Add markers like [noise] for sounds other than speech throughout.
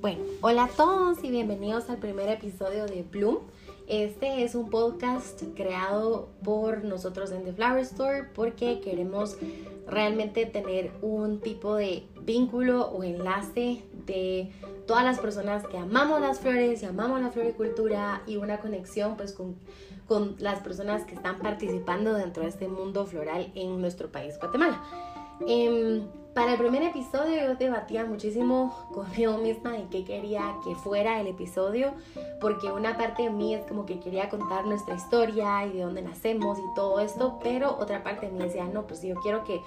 Bueno, hola a todos y bienvenidos al primer episodio de Bloom. Este es un podcast creado por nosotros en The Flower Store porque queremos realmente tener un tipo de vínculo o enlace de todas las personas que amamos las flores y amamos la floricultura y una conexión pues con, con las personas que están participando dentro de este mundo floral en nuestro país, Guatemala. Em, para el primer episodio yo debatía muchísimo conmigo misma de qué quería que fuera el episodio, porque una parte de mí es como que quería contar nuestra historia y de dónde nacemos y todo esto, pero otra parte de mí decía, no, pues yo quiero que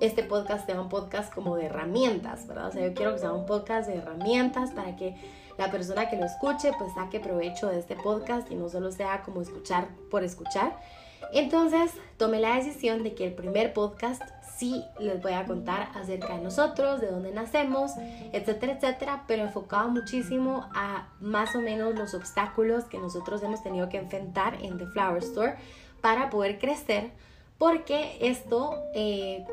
este podcast sea un podcast como de herramientas, ¿verdad? O sea, yo quiero que sea un podcast de herramientas para que la persona que lo escuche pues saque provecho de este podcast y no solo sea como escuchar por escuchar. Entonces tomé la decisión de que el primer podcast sí les voy a contar acerca de nosotros, de dónde nacemos, etcétera, etcétera, pero enfocado muchísimo a más o menos los obstáculos que nosotros hemos tenido que enfrentar en The Flower Store para poder crecer, porque esto eh,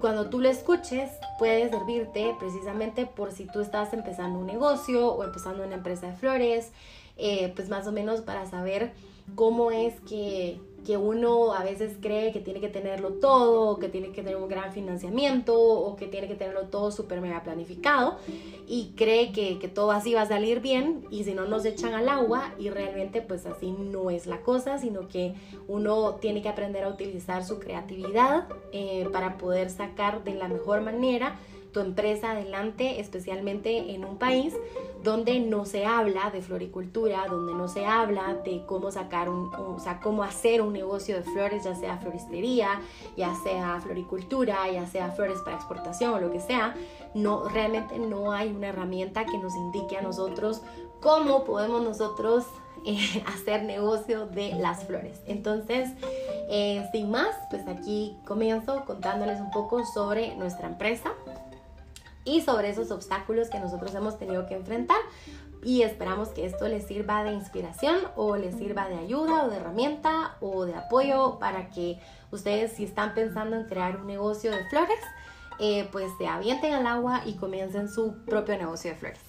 cuando tú lo escuches puede servirte precisamente por si tú estás empezando un negocio o empezando una empresa de flores, eh, pues más o menos para saber cómo es que que uno a veces cree que tiene que tenerlo todo, que tiene que tener un gran financiamiento o que tiene que tenerlo todo súper mega planificado y cree que, que, todo así va a salir bien y si no nos echan al agua y realmente pues así no es la cosa, sino que uno tiene que aprender a utilizar su creatividad eh, para poder sacar de la mejor manera tu empresa adelante, especialmente en un país donde no se habla de floricultura, donde no se habla de cómo sacar un, o sea, cómo hacer un negocio de flores, ya sea floristería, ya sea floricultura, ya sea flores para exportación o lo que sea, no realmente no hay una herramienta que nos indique a nosotros cómo podemos nosotros eh, [laughs] hacer negocio de las flores. Entonces, eh, sin más, pues aquí comienzo contándoles un poco sobre nuestra empresa y sobre esos obstáculos que nosotros hemos tenido que enfrentar. Y esperamos que esto les sirva de inspiración o les sirva de ayuda o de herramienta o de apoyo para que ustedes si están pensando en crear un negocio de flores, eh, pues se avienten al agua y comiencen su propio negocio de flores.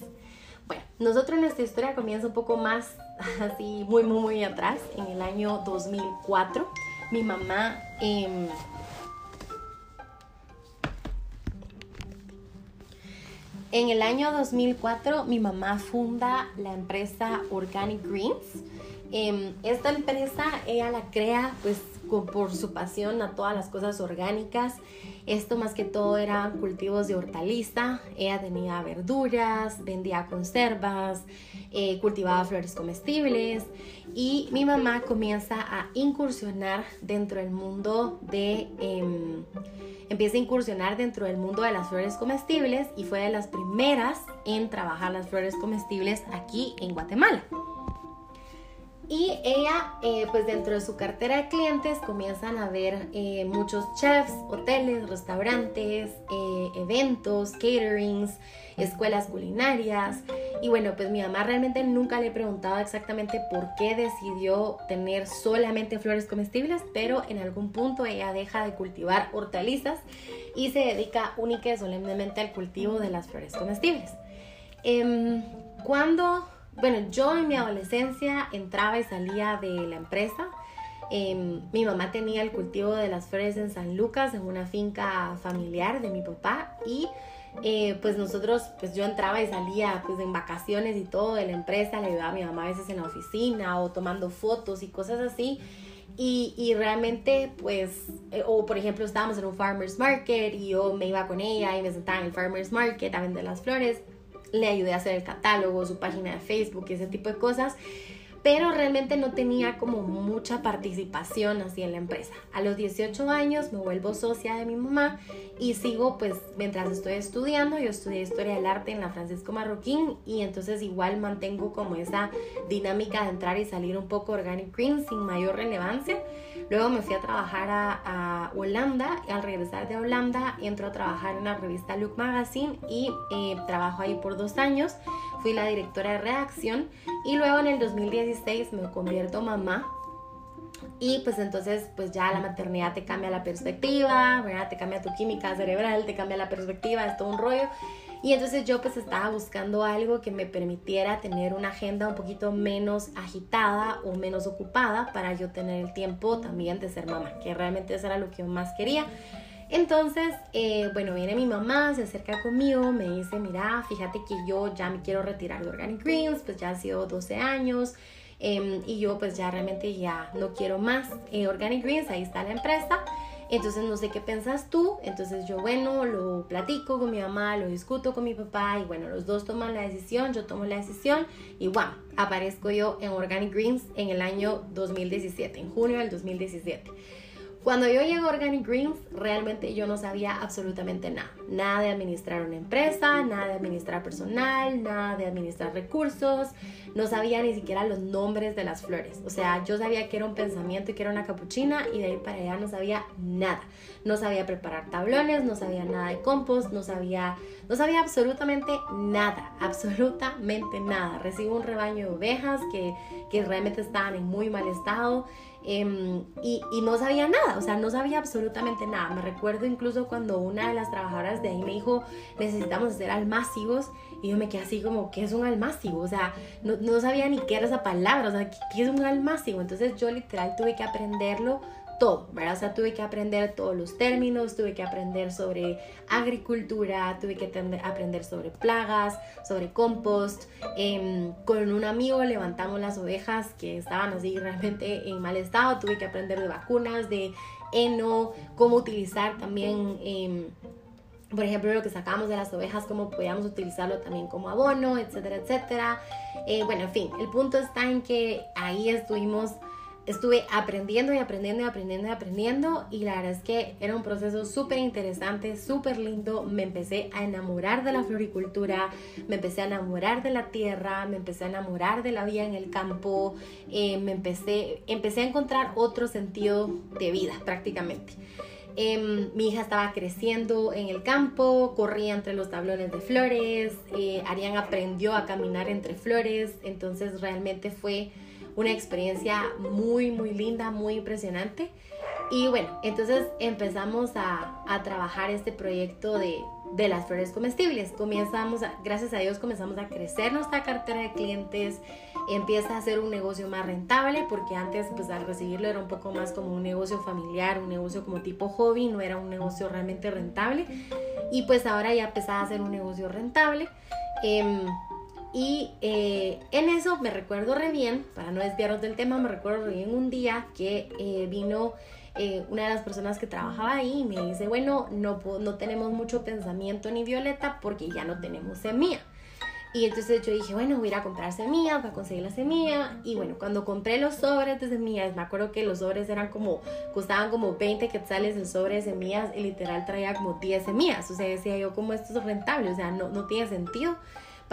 Bueno, nosotros nuestra historia comienza un poco más [laughs] así, muy, muy, muy atrás, en el año 2004. Mi mamá... Eh, En el año 2004 mi mamá funda la empresa Organic Greens. Em, esta empresa ella la crea pues por su pasión a todas las cosas orgánicas. Esto más que todo eran cultivos de hortaliza. Ella tenía verduras, vendía conservas, eh, cultivaba flores comestibles y mi mamá comienza a incursionar dentro del mundo de... Em, empieza a incursionar dentro del mundo de las flores comestibles y fue de las primeras en trabajar las flores comestibles aquí en Guatemala. Y ella, eh, pues dentro de su cartera de clientes comienzan a ver eh, muchos chefs, hoteles, restaurantes, eh, eventos, caterings, escuelas culinarias. Y bueno, pues mi mamá realmente nunca le he preguntado exactamente por qué decidió tener solamente flores comestibles, pero en algún punto ella deja de cultivar hortalizas y se dedica única y solemnemente al cultivo de las flores comestibles. Em, cuando bueno, yo en mi adolescencia entraba y salía de la empresa. Em, mi mamá tenía el cultivo de las flores en San Lucas, en una finca familiar de mi papá. Y eh, pues nosotros, pues yo entraba y salía pues en vacaciones y todo de la empresa. Le ayudaba a mi mamá a veces en la oficina o tomando fotos y cosas así. Y, y, realmente, pues, eh, o por ejemplo, estábamos en un farmer's market y yo me iba con ella y me sentaba en el farmer's market a vender las flores le ayudé a hacer el catálogo, su página de Facebook y ese tipo de cosas pero realmente no tenía como mucha participación así en la empresa. A los 18 años me vuelvo socia de mi mamá y sigo pues mientras estoy estudiando, yo estudié historia del arte en la Francisco Marroquín y entonces igual mantengo como esa dinámica de entrar y salir un poco Organic Green sin mayor relevancia. Luego me fui a trabajar a, Holanda y al regresar de Holanda entro a trabajar en la revista Look Magazine y eh, trabajo ahí por dos años. Fui la directora de redacción y luego en el 2017 me convierto mamá Y pues entonces, pues ya la maternidad te cambia la perspectiva, ¿verdad? Te cambia tu química cerebral, te cambia la perspectiva, es todo un rollo. Y entonces yo pues estaba buscando algo que me permitiera tener una agenda un poquito menos agitada o menos ocupada para yo tener el tiempo también de ser mamá, que realmente eso era lo que yo más quería. Entonces, eh, bueno, viene mi mamá, se acerca conmigo, me dice, mira, fíjate que yo ya me quiero retirar de Organic Greens, pues ya ha sido 12 años, Em, y yo pues ya realmente ya no quiero más eh, Organic Greens, ahí está la empresa. Entonces no sé qué pensas tú. Entonces yo, bueno, lo platico con mi mamá, lo discuto con mi papá y bueno, los dos toman la decisión, yo tomo la decisión y wow, aparezco yo en Organic Greens en el año 2017, en junio del 2017. Cuando yo llego a Organic Greens, realmente yo no sabía absolutamente nada. Nada de administrar una empresa, nada de administrar personal, nada de administrar recursos. No sabía ni siquiera los nombres de las flores. O sea, yo sabía que era un pensamiento y que era una capuchina y de ahí para allá no sabía nada. No sabía preparar tablones, no sabía nada de compost, no sabía, no sabía absolutamente nada, absolutamente nada. Recibo un rebaño de ovejas que, que realmente estaban en muy mal estado. Em, y, no sabía nada, o sea, no sabía absolutamente nada. Me recuerdo incluso cuando una de las trabajadoras de ahí me dijo, necesitamos hacer almácigos, y yo me quedé así como, ¿qué es un almácigo? O sea, no, no sabía ni qué era esa palabra, o sea, ¿qué, ¿qué, es un almácigo? Entonces yo literal tuve que aprenderlo todo, ¿verdad? O sea, tuve que aprender todos los términos, tuve que aprender sobre agricultura, tuve que aprender sobre plagas, sobre compost. Em, con un amigo levantamos las ovejas que estaban así realmente en mal estado, tuve que aprender de vacunas, de heno, cómo utilizar también... Em, por ejemplo, lo que sacamos de las ovejas, cómo podíamos utilizarlo también como abono, etcétera, etcétera. Eh, bueno, en fin, el punto está en que ahí estuvimos estuve aprendiendo y aprendiendo y aprendiendo y aprendiendo y la verdad es que era un proceso súper interesante, súper lindo. Me empecé a enamorar de la floricultura, me empecé a enamorar de la tierra, me empecé a enamorar de la vida en el campo, eh, me empecé, empecé a encontrar otro sentido de vida prácticamente. Em, mi hija estaba creciendo en el campo, corría entre los tablones de flores, eh, Arián aprendió a caminar entre flores, entonces realmente fue una experiencia muy, muy linda, muy impresionante. Y bueno, entonces empezamos a, a trabajar este proyecto de, de, las flores comestibles. Comenzamos, a, gracias a Dios, comenzamos a crecer nuestra cartera de clientes. Empieza a ser un negocio más rentable porque antes, pues al recibirlo era un poco más como un negocio familiar, un negocio como tipo hobby, no era un negocio realmente rentable. Y pues ahora ya empezaba a ser un negocio rentable. Eh, y eh, en eso me recuerdo re bien, para no desviarnos del tema, me recuerdo re bien un día que eh, vino eh, una de las personas que trabajaba ahí y me dice, bueno, no, no tenemos mucho pensamiento ni violeta porque ya no tenemos semilla. Y entonces yo dije, bueno, voy a ir a comprar semillas, voy a conseguir la semilla. Y bueno, cuando compré los sobres de semillas, me acuerdo que los sobres eran como, costaban como 20 quetzales el sobre de semillas y literal traía como 10 semillas. O sea, decía yo, ¿cómo esto es rentable? O sea, no, no tiene sentido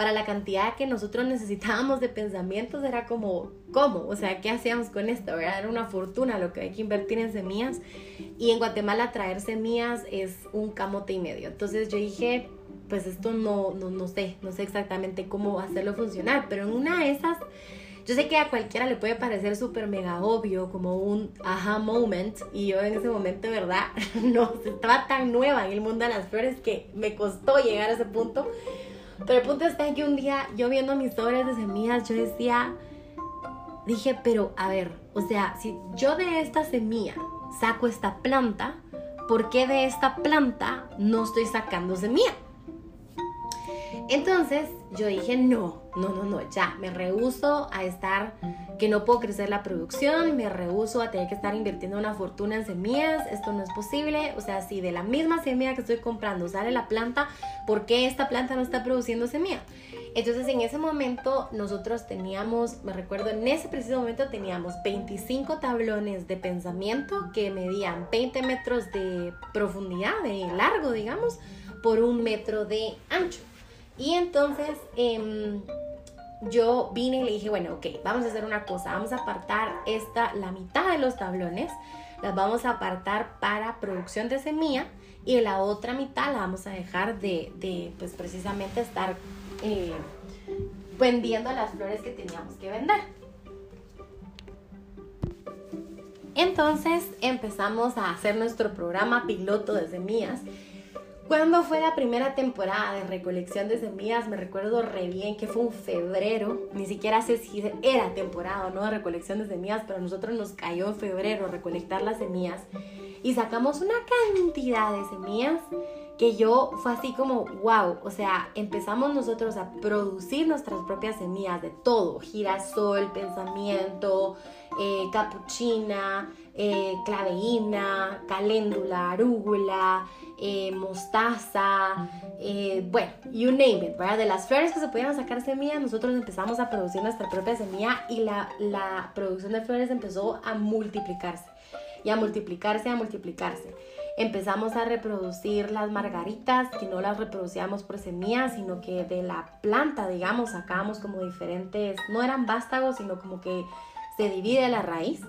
para la cantidad que nosotros necesitábamos de pensamientos era como, ¿cómo? O sea, ¿qué hacíamos con esto? Era una fortuna lo que hay que invertir en semillas. Y en Guatemala traer semillas es un camote y medio. Entonces yo dije, pues esto no, no, no sé, no sé exactamente cómo hacerlo funcionar, pero en una de esas... Yo sé que a cualquiera le puede parecer súper mega obvio, como un aha moment, y yo en ese momento, ¿verdad? [laughs] No, estaba tan nueva en el mundo de las flores que me costó llegar a ese punto, pero el punto está que un día yo viendo mis sobres de semillas, yo decía, dije, pero a ver, o sea, si yo de esta semilla saco esta planta, ¿por qué de esta planta no estoy sacando semilla? Entonces yo dije, no, no, no, no, ya, me rehuso a estar, que no puedo crecer la producción, me rehuso a tener que estar invirtiendo una fortuna en semillas, esto no es posible, o sea, si de la misma semilla que estoy comprando sale la planta, ¿por qué esta planta no está produciendo semilla? Entonces en ese momento nosotros teníamos, me recuerdo, en ese preciso momento teníamos 25 tablones de pensamiento que medían 20 metros de profundidad, de largo, digamos, por un metro de ancho. Y entonces em, yo vine y le dije, bueno, ok, vamos a hacer una cosa, vamos a apartar esta, la mitad de los tablones, las vamos a apartar para producción de semilla y la otra mitad la vamos a dejar de, pues precisamente estar eh, vendiendo las flores que teníamos que vender. Entonces empezamos a hacer nuestro programa piloto de semillas. Cuando fue la primera temporada de recolección de semillas, me recuerdo re bien que fue un febrero, ni siquiera sé si era temporada no de recolección de semillas, pero a nosotros nos cayó en febrero recolectar las semillas. Y sacamos una cantidad de semillas que yo fue así como, wow, o sea, empezamos nosotros a producir nuestras propias semillas de todo, girasol, pensamiento, eh, capuchina, eh, claveína, caléndula, arúgula, eh, mostaza, bueno, you name it, ¿verdad? De las flores que se podían sacar semillas, nosotros empezamos a producir nuestra propia semilla y la, la producción de flores empezó a multiplicarse y a multiplicarse, a multiplicarse empezamos a reproducir las margaritas, que no las reproducíamos por semillas, sino que de la planta, digamos, sacábamos como diferentes, no eran vástagos, sino como que se divide la raíz.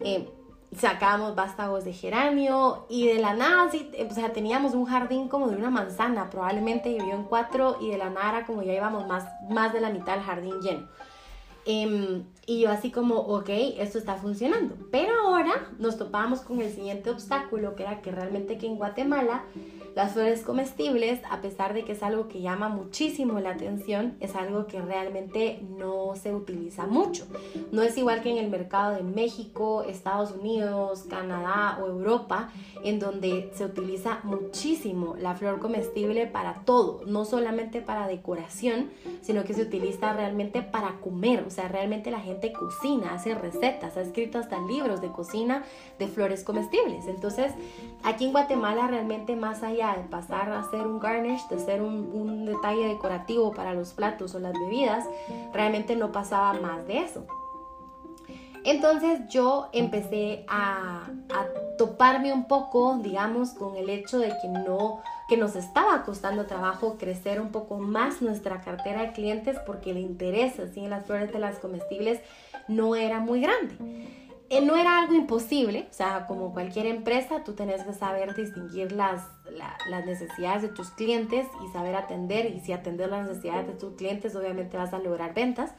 Eh, sacábamos vástagos de geranio y de la nada, o sea, teníamos un jardín como de una manzana, probablemente vivió en cuatro y de la nada era como ya íbamos más, más de la mitad del jardín lleno. Em, y yo así como, ok, esto está funcionando. Pero ahora nos topamos con el siguiente obstáculo, que era que realmente que en Guatemala las flores comestibles, a pesar de que es algo que llama muchísimo la atención, es algo que realmente no se utiliza mucho. No es igual que en el mercado de México, Estados Unidos, Canadá o Europa, en donde se utiliza muchísimo la flor comestible para todo, no solamente para decoración, sino que se utiliza realmente para comer. O sea, realmente la gente cocina, hace recetas, ha escrito hasta libros de cocina de flores comestibles. Entonces, aquí en Guatemala realmente más de pasar a ser un garnish, de ser un, detalle decorativo para los platos o las bebidas, realmente no pasaba más de eso. Entonces yo empecé a, a, toparme un poco, digamos, con el hecho de que no, que nos estaba costando trabajo crecer un poco más nuestra cartera de clientes porque el interés así en las flores de las comestibles no era muy grande. Eh, no era algo imposible, o sea, como cualquier empresa, tú tenés que saber distinguir las, las necesidades de tus clientes y saber atender, y si atender las necesidades de tus clientes, obviamente vas a lograr ventas.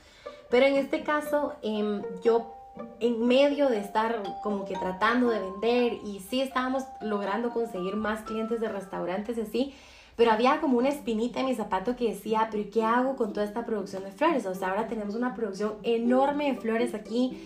Pero en este caso, em, yo en medio de estar como que tratando de vender y sí estábamos logrando conseguir más clientes de restaurantes y así, pero había como una espinita en mi zapato que decía, pero ¿qué hago con toda esta producción de flores? O sea, ahora tenemos una producción enorme de flores aquí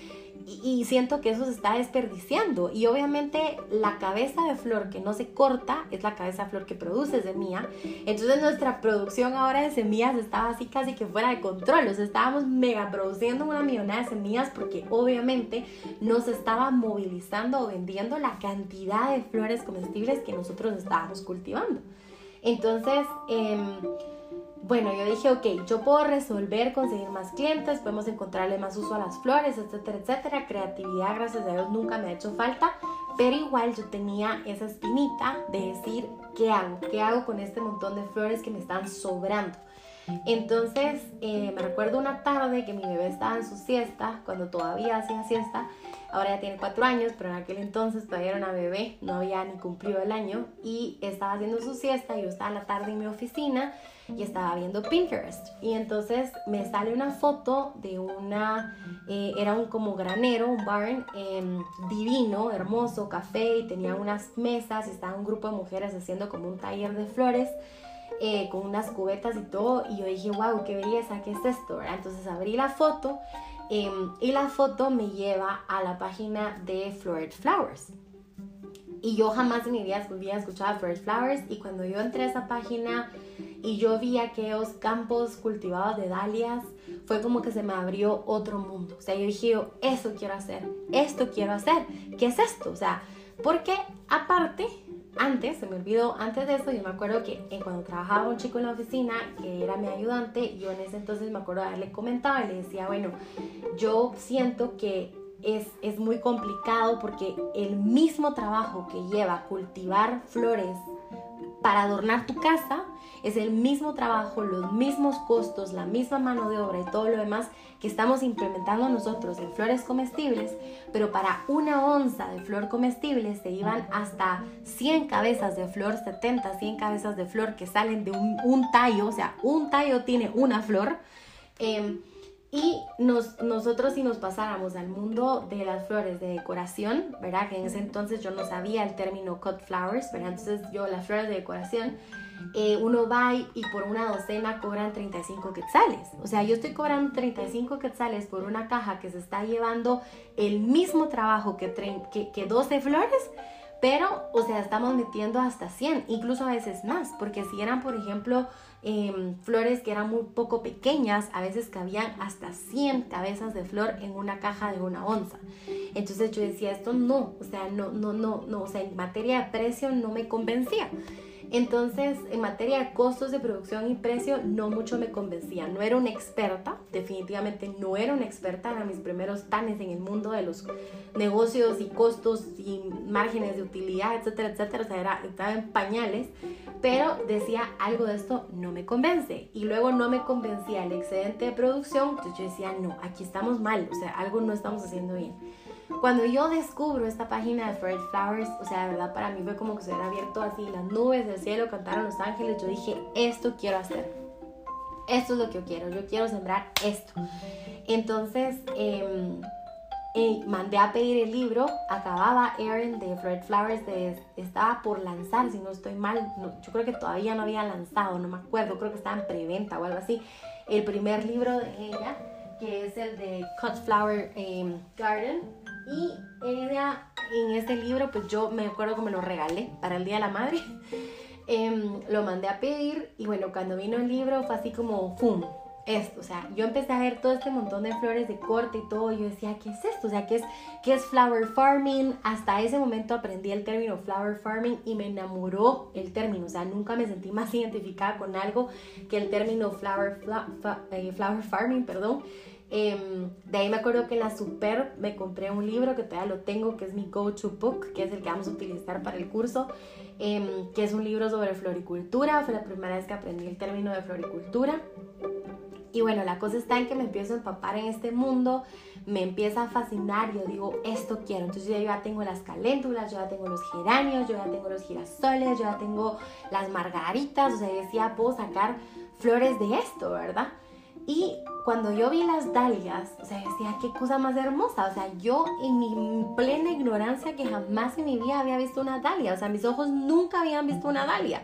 y, siento que eso se está desperdiciando. Y obviamente la cabeza de flor que no se corta es la cabeza de flor que produce semilla. Entonces nuestra producción ahora de semillas estaba así casi que fuera de control. O estábamos mega produciendo una millonada de semillas porque obviamente no se estaba movilizando o vendiendo la cantidad de flores comestibles que nosotros estábamos cultivando. Entonces, eh, bueno, yo dije, ok, yo puedo resolver, conseguir más clientes, podemos encontrarle más uso a las flores, etcétera, etcétera. Creatividad, gracias a Dios, nunca me ha hecho falta, pero igual yo tenía esa espinita de decir, ¿qué hago? ¿Qué hago con este montón de flores que me están sobrando? Entonces, eh, me recuerdo una tarde que mi bebé estaba en su siesta, cuando todavía hacía siesta, ahora ya tiene cuatro años, pero en aquel entonces todavía era una bebé, no había ni cumplido el año, y estaba haciendo su siesta, yo estaba en la tarde en mi oficina, y estaba viendo Pinterest. Y entonces me sale una foto de una, eh, era un como granero, un barn em, divino, hermoso, café, y tenía unas mesas, y estaba un grupo de mujeres haciendo como un taller de flores. Eh, con unas cubetas y todo, y yo dije, wow, qué belleza, ¿qué es esto? Entonces abrí la foto em, y la foto me lleva a la página de Florid Flowers. Y yo jamás en mi vida había escuchado Florid Flowers, y cuando yo entré a esa página, y yo vi aquellos campos cultivados de dalias, fue como que se me abrió otro mundo. O sea, yo dije, eso quiero hacer, esto quiero hacer, ¿qué es esto? O sea, porque aparte, antes, se me olvidó, antes de eso, yo me acuerdo que cuando trabajaba un chico en la oficina, que era mi ayudante, yo en ese entonces me acuerdo de haberle comentado y le decía, bueno, yo siento que es, es muy complicado porque el mismo trabajo que lleva cultivar flores para adornar tu casa es el mismo trabajo, los mismos costos, la misma mano de obra y todo lo demás que estamos implementando nosotros en flores comestibles, pero para una onza de flor comestible se iban hasta 100 cabezas de flor, 70, 100 cabezas de flor que salen de un, tallo, o sea, un tallo tiene una flor. Em, Y nos, nosotros si nos pasáramos al mundo de las flores de decoración, ¿verdad? Que en ese entonces yo no sabía el término cut flowers, ¿verdad? Entonces yo las flores de decoración, eh, uno va y, por una docena cobran 35 quetzales. O sea, yo estoy cobrando 35 quetzales por una caja que se está llevando el mismo trabajo que, que, que 12 flores pero, o sea, estamos metiendo hasta 100, incluso a veces más, porque si eran, por ejemplo, em, flores que eran muy poco pequeñas, a veces cabían hasta 100 cabezas de flor en una caja de una onza. Entonces yo decía, esto no, o sea, no, no, no, no, o sea, en materia de precio no me convencía. Entonces, en materia de costos de producción y precio, no mucho me convencía. No era una experta, definitivamente no era una experta, eran mis primeros tanes en el mundo de los negocios y costos y márgenes de utilidad, etcétera, etcétera. O sea, era, estaba en pañales, pero decía algo de esto no me convence. Y luego no me convencía el excedente de producción, entonces yo decía, no, aquí estamos mal, o sea, algo no estamos haciendo bien. Cuando yo descubro esta página de Fred Flowers, o sea, de verdad para mí fue como que se hubiera abierto así las nubes del cielo, cantaron los ángeles, yo dije, esto quiero hacer. Esto es lo que yo quiero, yo quiero sembrar esto. Entonces, em, eh, mandé a pedir el libro, acababa Aaron de Fred Flowers, de, estaba por lanzar, si no estoy mal, yo creo que todavía no había lanzado, no me acuerdo, creo que estaba en preventa o algo así, el primer libro de ella, que es el de Cut Flower em, Garden, y ella, en este libro, pues yo me acuerdo que me lo regalé para el Día de la Madre. [laughs] Em, lo mandé a pedir y bueno, cuando vino el libro fue así como, ¡fum! Esto, o sea, yo empecé a ver todo este montón de flores de corte y todo, y yo decía, ¿qué es esto? O sea, ¿qué es, ¿qué es flower farming? Hasta ese momento aprendí el término flower farming y me enamoró el término, o sea, nunca me sentí más identificada con algo que el término flower, eh, flower farming, perdón. Em, de ahí me acuerdo que en la Super me compré un libro que todavía lo tengo, que es mi go-to book, que es el que vamos a utilizar para el curso, em, que es un libro sobre floricultura. Fue la primera vez que aprendí el término de floricultura. Y bueno, la cosa está en que me empiezo a empapar en este mundo, me empieza a fascinar, yo digo, esto quiero. Entonces yo ya tengo las caléndulas, yo ya tengo los geranios, yo ya tengo los girasoles, yo ya tengo las margaritas, o sea, decía, puedo sacar flores de esto, ¿verdad? Y cuando yo vi las dalias, o sea, decía, qué cosa más hermosa. O sea, yo en mi plena ignorancia que jamás en mi vida había visto una dalia. O sea, mis ojos nunca habían visto una dalia.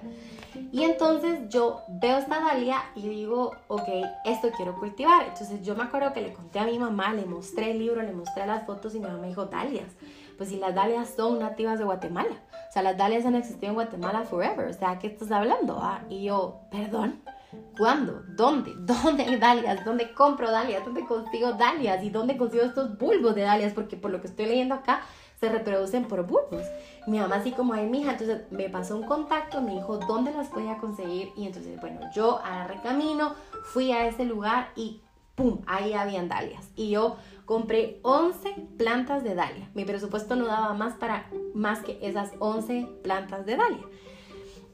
Y entonces yo veo esta dalia y digo, ok, esto quiero cultivar. Entonces yo me acuerdo que le conté a mi mamá, le mostré el libro, le mostré las fotos y mi mamá me dijo, dalias. Pues si las dalias son nativas de Guatemala. O sea, las dalias han existido en Guatemala forever. O sea, ¿qué estás hablando? Ah, y yo, perdón. ¿Cuándo? ¿Dónde? [laughs] ¿Dónde hay dalias? ¿Dónde compro dalias? ¿Dónde consigo dalias? ¿Y dónde consigo estos bulbos de dalias? Porque por lo que estoy leyendo acá, se reproducen por bulbos. Mi mamá así como, ay, mija, entonces me pasó un contacto, me dijo, ¿dónde las voy a conseguir? Y entonces, bueno, yo agarré camino, fui a ese lugar y ¡pum! Ahí habían dalias. Y yo compré 11 plantas de dalia. Mi presupuesto no daba más para más que esas 11 plantas de dalia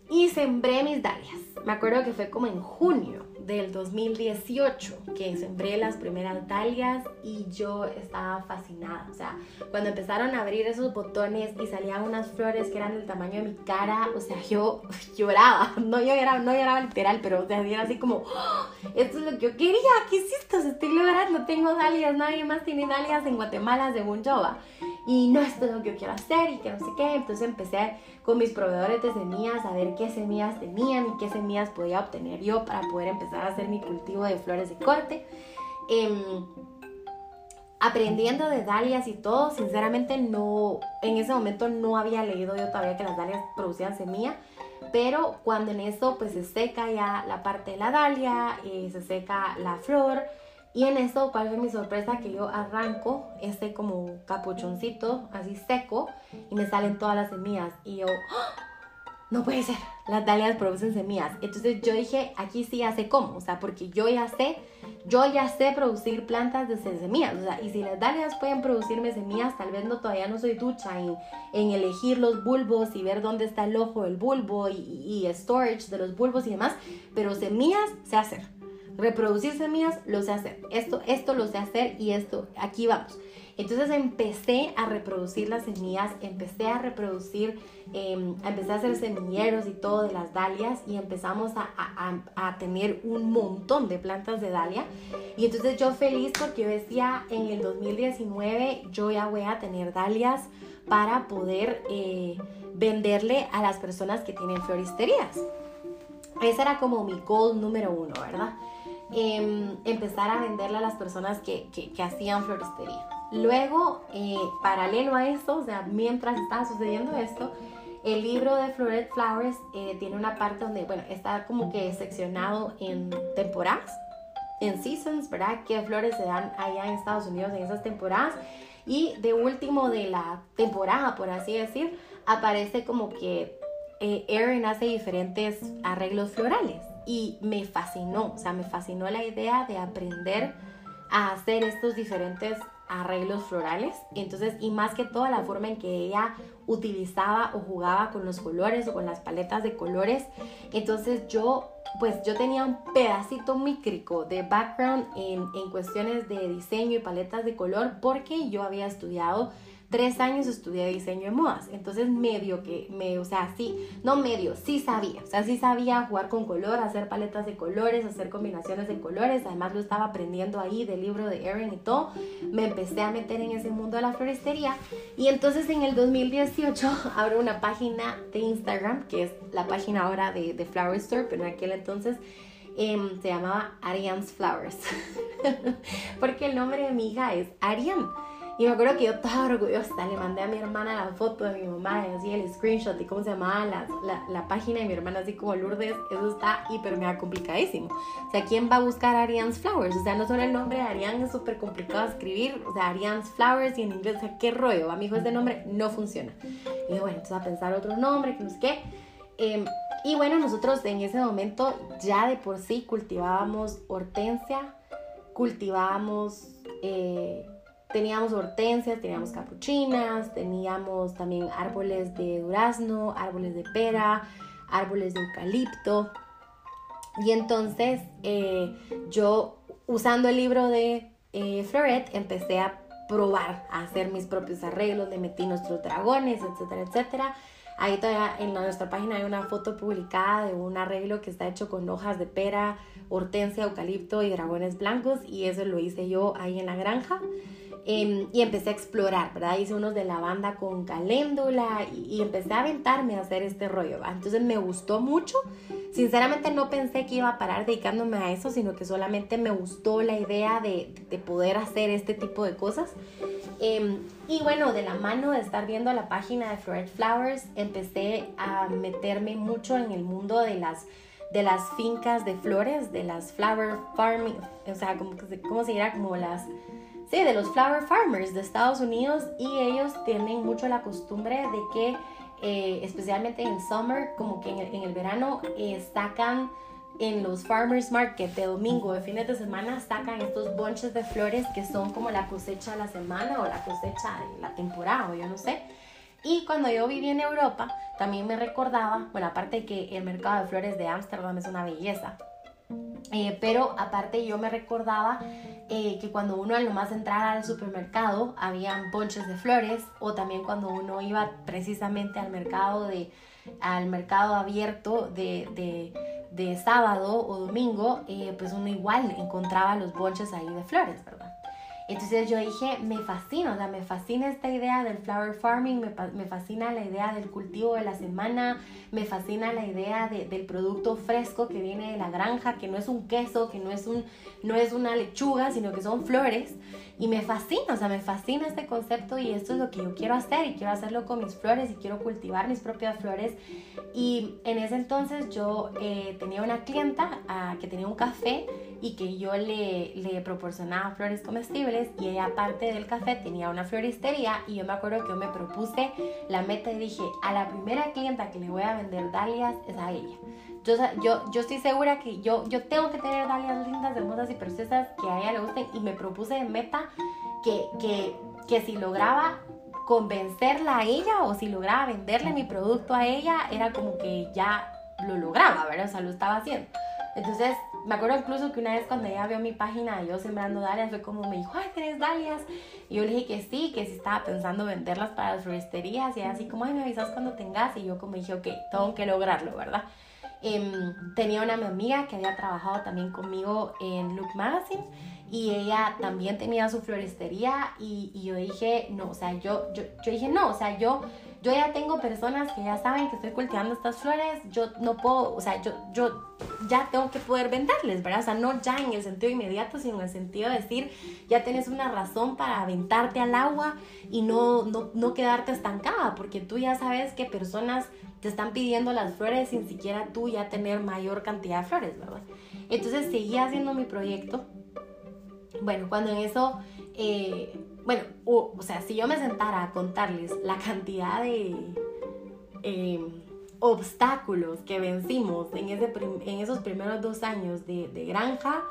y sembré mis dalias. Me acuerdo que fue como en junio del 2018 que sembré las primeras dalias y yo estaba fascinada. O sea, cuando empezaron a abrir esos botones y salían unas flores que eran del tamaño de mi cara, o sea, yo [laughs] lloraba. No lloraba, no lloraba literal, pero o sea, era así como, ¡Oh! esto es lo que yo quería, ¿qué es esto? Estoy logrando, tengo dalias, nadie más tiene dalias en Guatemala según yo. Y no, esto es lo que yo quiero hacer y que no sé qué. Entonces empecé con mis proveedores de semillas a ver qué semillas tenían y qué semillas podía obtener yo para poder empezar a hacer mi cultivo de flores de corte. Em, aprendiendo de dalias y todo, sinceramente no, en ese momento no había leído yo todavía que las dalias producían semilla, pero cuando en eso pues se seca ya la parte de la dalia, y se seca la flor, y en eso, ¿cuál fue mi sorpresa? Que yo arranco este como capuchoncito así seco y me salen todas las semillas. Y yo, ¡Ah! no puede ser, las dalias producen semillas. Entonces yo dije, aquí sí ya sé cómo, o sea, porque yo ya sé, yo ya sé producir plantas de semillas. O sea, y si las dalias pueden producirme semillas, tal vez no todavía no soy ducha en, en elegir los bulbos y ver dónde está el ojo del bulbo y, y storage de los bulbos y demás, pero semillas sé hacer reproducir semillas, lo sé hacer. Esto, esto lo sé hacer y esto, aquí vamos. Entonces empecé a reproducir las semillas, empecé a reproducir, em, empecé a hacer semilleros y todo de las dalias y empezamos a, tener un montón de plantas de dalia. Y entonces yo feliz porque yo decía, en el 2019 yo ya voy a tener dalias para poder eh, venderle a las personas que tienen floristerías. Ese era como mi goal número uno, ¿verdad? Em, empezar a venderle a las personas que, que hacían floristería. Luego, eh, paralelo a esto, o sea, mientras estaba sucediendo esto, el libro de Floret Flowers eh, tiene una parte donde, bueno, está como que seccionado en temporadas, en seasons, ¿verdad? ¿Qué flores se dan allá en Estados Unidos en esas temporadas? Y de último de la temporada, por así decir, aparece como que eh, Erin hace diferentes arreglos florales. Y me fascinó, o sea, me fascinó la idea de aprender a hacer estos diferentes arreglos florales. Entonces, y más que todo la forma en que ella utilizaba o jugaba con los colores o con las paletas de colores. Entonces yo, pues yo tenía un pedacito mícrico de background en, en cuestiones de diseño y paletas de color porque yo había estudiado tres años estudié diseño de modas, entonces medio que, me, o sea, sí, no medio, sí sabía, o sea, sí sabía jugar con color, hacer paletas de colores, hacer combinaciones de colores, además lo estaba aprendiendo ahí del libro de Erin y todo, me empecé a meter en ese mundo de la floristería. Y entonces en el 2018 [laughs] abro una página de Instagram, que es la página ahora de, de Flower Store, pero en aquel entonces... Em, se llamaba Ariane's Flowers, [laughs] porque el nombre de mi hija es Ariane. Y me acuerdo que yo estaba orgullosa, le mandé a mi hermana la foto de mi mamá, y así el screenshot de cómo se llamaba la, la, página de mi hermana, así como Lourdes, eso está hiper mega complicadísimo. O sea, ¿quién va a buscar Ariane's Flowers? O sea, no solo el nombre de Ariane es súper complicado de escribir, o sea, Ariane's Flowers y en inglés, o sea, ¿qué rollo? Amigo, ese nombre no funciona. Y bueno, entonces a pensar otro nombre, que no sé qué. Em, y bueno, nosotros en ese momento ya de por sí cultivábamos hortensia, cultivábamos... Eh, Teníamos hortensias, teníamos capuchinas, teníamos también árboles de durazno, árboles de pera, árboles de eucalipto. Y entonces eh, yo, usando el libro de eh, Floret, empecé a probar a hacer mis propios arreglos, le metí nuestros dragones, etcétera, etcétera. Ahí todavía en nuestra página hay una foto publicada de un arreglo que está hecho con hojas de pera, hortensia, eucalipto y dragones blancos y eso lo hice yo ahí en la granja. Em, y empecé a explorar, ¿verdad? Hice unos de lavanda con caléndula y, empecé a aventarme a hacer este rollo. Entonces me gustó mucho. Sinceramente no pensé que iba a parar dedicándome a eso, sino que solamente me gustó la idea de, de poder hacer este tipo de cosas. Em, y bueno, de la mano de estar viendo la página de Floret Flowers, empecé a meterme mucho en el mundo de las de las fincas de flores, de las flower farming, o sea, como, ¿cómo se dirá? Como las de los flower farmers de Estados Unidos y ellos tienen mucho la costumbre de que, eh, especialmente en summer, como que en el, verano, eh, sacan en los farmers market de domingo, de fines de semana, sacan estos bunches de flores que son como la cosecha de la semana o la cosecha de la temporada, o yo no sé. Y cuando yo viví en Europa, también me recordaba, bueno, aparte que el mercado de flores de Ámsterdam es una belleza, eh, pero aparte yo me recordaba eh, que cuando uno a lo más entrara al supermercado habían ponches de flores o también cuando uno iba precisamente al mercado de al mercado abierto de, de, sábado o domingo eh, pues uno igual encontraba los bonches ahí de flores verdad entonces yo dije, me fascina, o sea, me fascina esta idea del flower farming, me, me fascina la idea del cultivo de la semana, me fascina la idea del producto fresco que viene de la granja, que no es un queso, que no es, un, no es una lechuga, sino que son flores. Y me fascina, o sea, me fascina este concepto y esto es lo que yo quiero hacer y quiero hacerlo con mis flores y quiero cultivar mis propias flores. Y en ese entonces yo eh, tenía una clienta ah, que tenía un café y que yo le, le proporcionaba flores comestibles y ella aparte del café tenía una floristería y yo me acuerdo que yo me propuse la meta y dije, a la primera clienta que le voy a vender dalias es a ella. Yo, yo, yo estoy segura que yo, yo tengo que tener dalias lindas, hermosas y preciosas que a ella le gusten y me propuse de meta que, que, que si lograba convencerla a ella o si lograba venderle mi producto a ella, era como que ya lo lograba, ¿verdad? O sea, lo estaba haciendo. Entonces, me acuerdo incluso que una vez cuando ella vio mi página de yo sembrando dalias, fue como me dijo, ay, ¿tenés dalias? Y yo le dije que sí, que sí estaba pensando venderlas para las floristerías. Y así como, ay, me avisas cuando tengas. Y yo como dije, ok, tengo que lograrlo, ¿verdad? Em, tenía una amiga que había trabajado también conmigo en Look Magazine y ella también tenía su floristería y, yo dije, no, o sea, yo, yo, yo dije, no, o sea, yo yo ya tengo personas que ya saben que estoy cultivando estas flores, yo no puedo, o sea, yo, yo ya tengo que poder venderles, ¿verdad? O sea, no ya en el sentido inmediato, sino en el sentido de decir, ya tienes una razón para aventarte al agua y no, no, no quedarte estancada, porque tú ya sabes que personas te están pidiendo las flores sin siquiera tú ya tener mayor cantidad de flores, ¿verdad? Entonces seguí haciendo mi proyecto. Bueno, cuando en eso... Eh, bueno, o, sea, si yo me sentara a contarles la cantidad de em, obstáculos que vencimos en, ese en esos primeros dos años de, granja,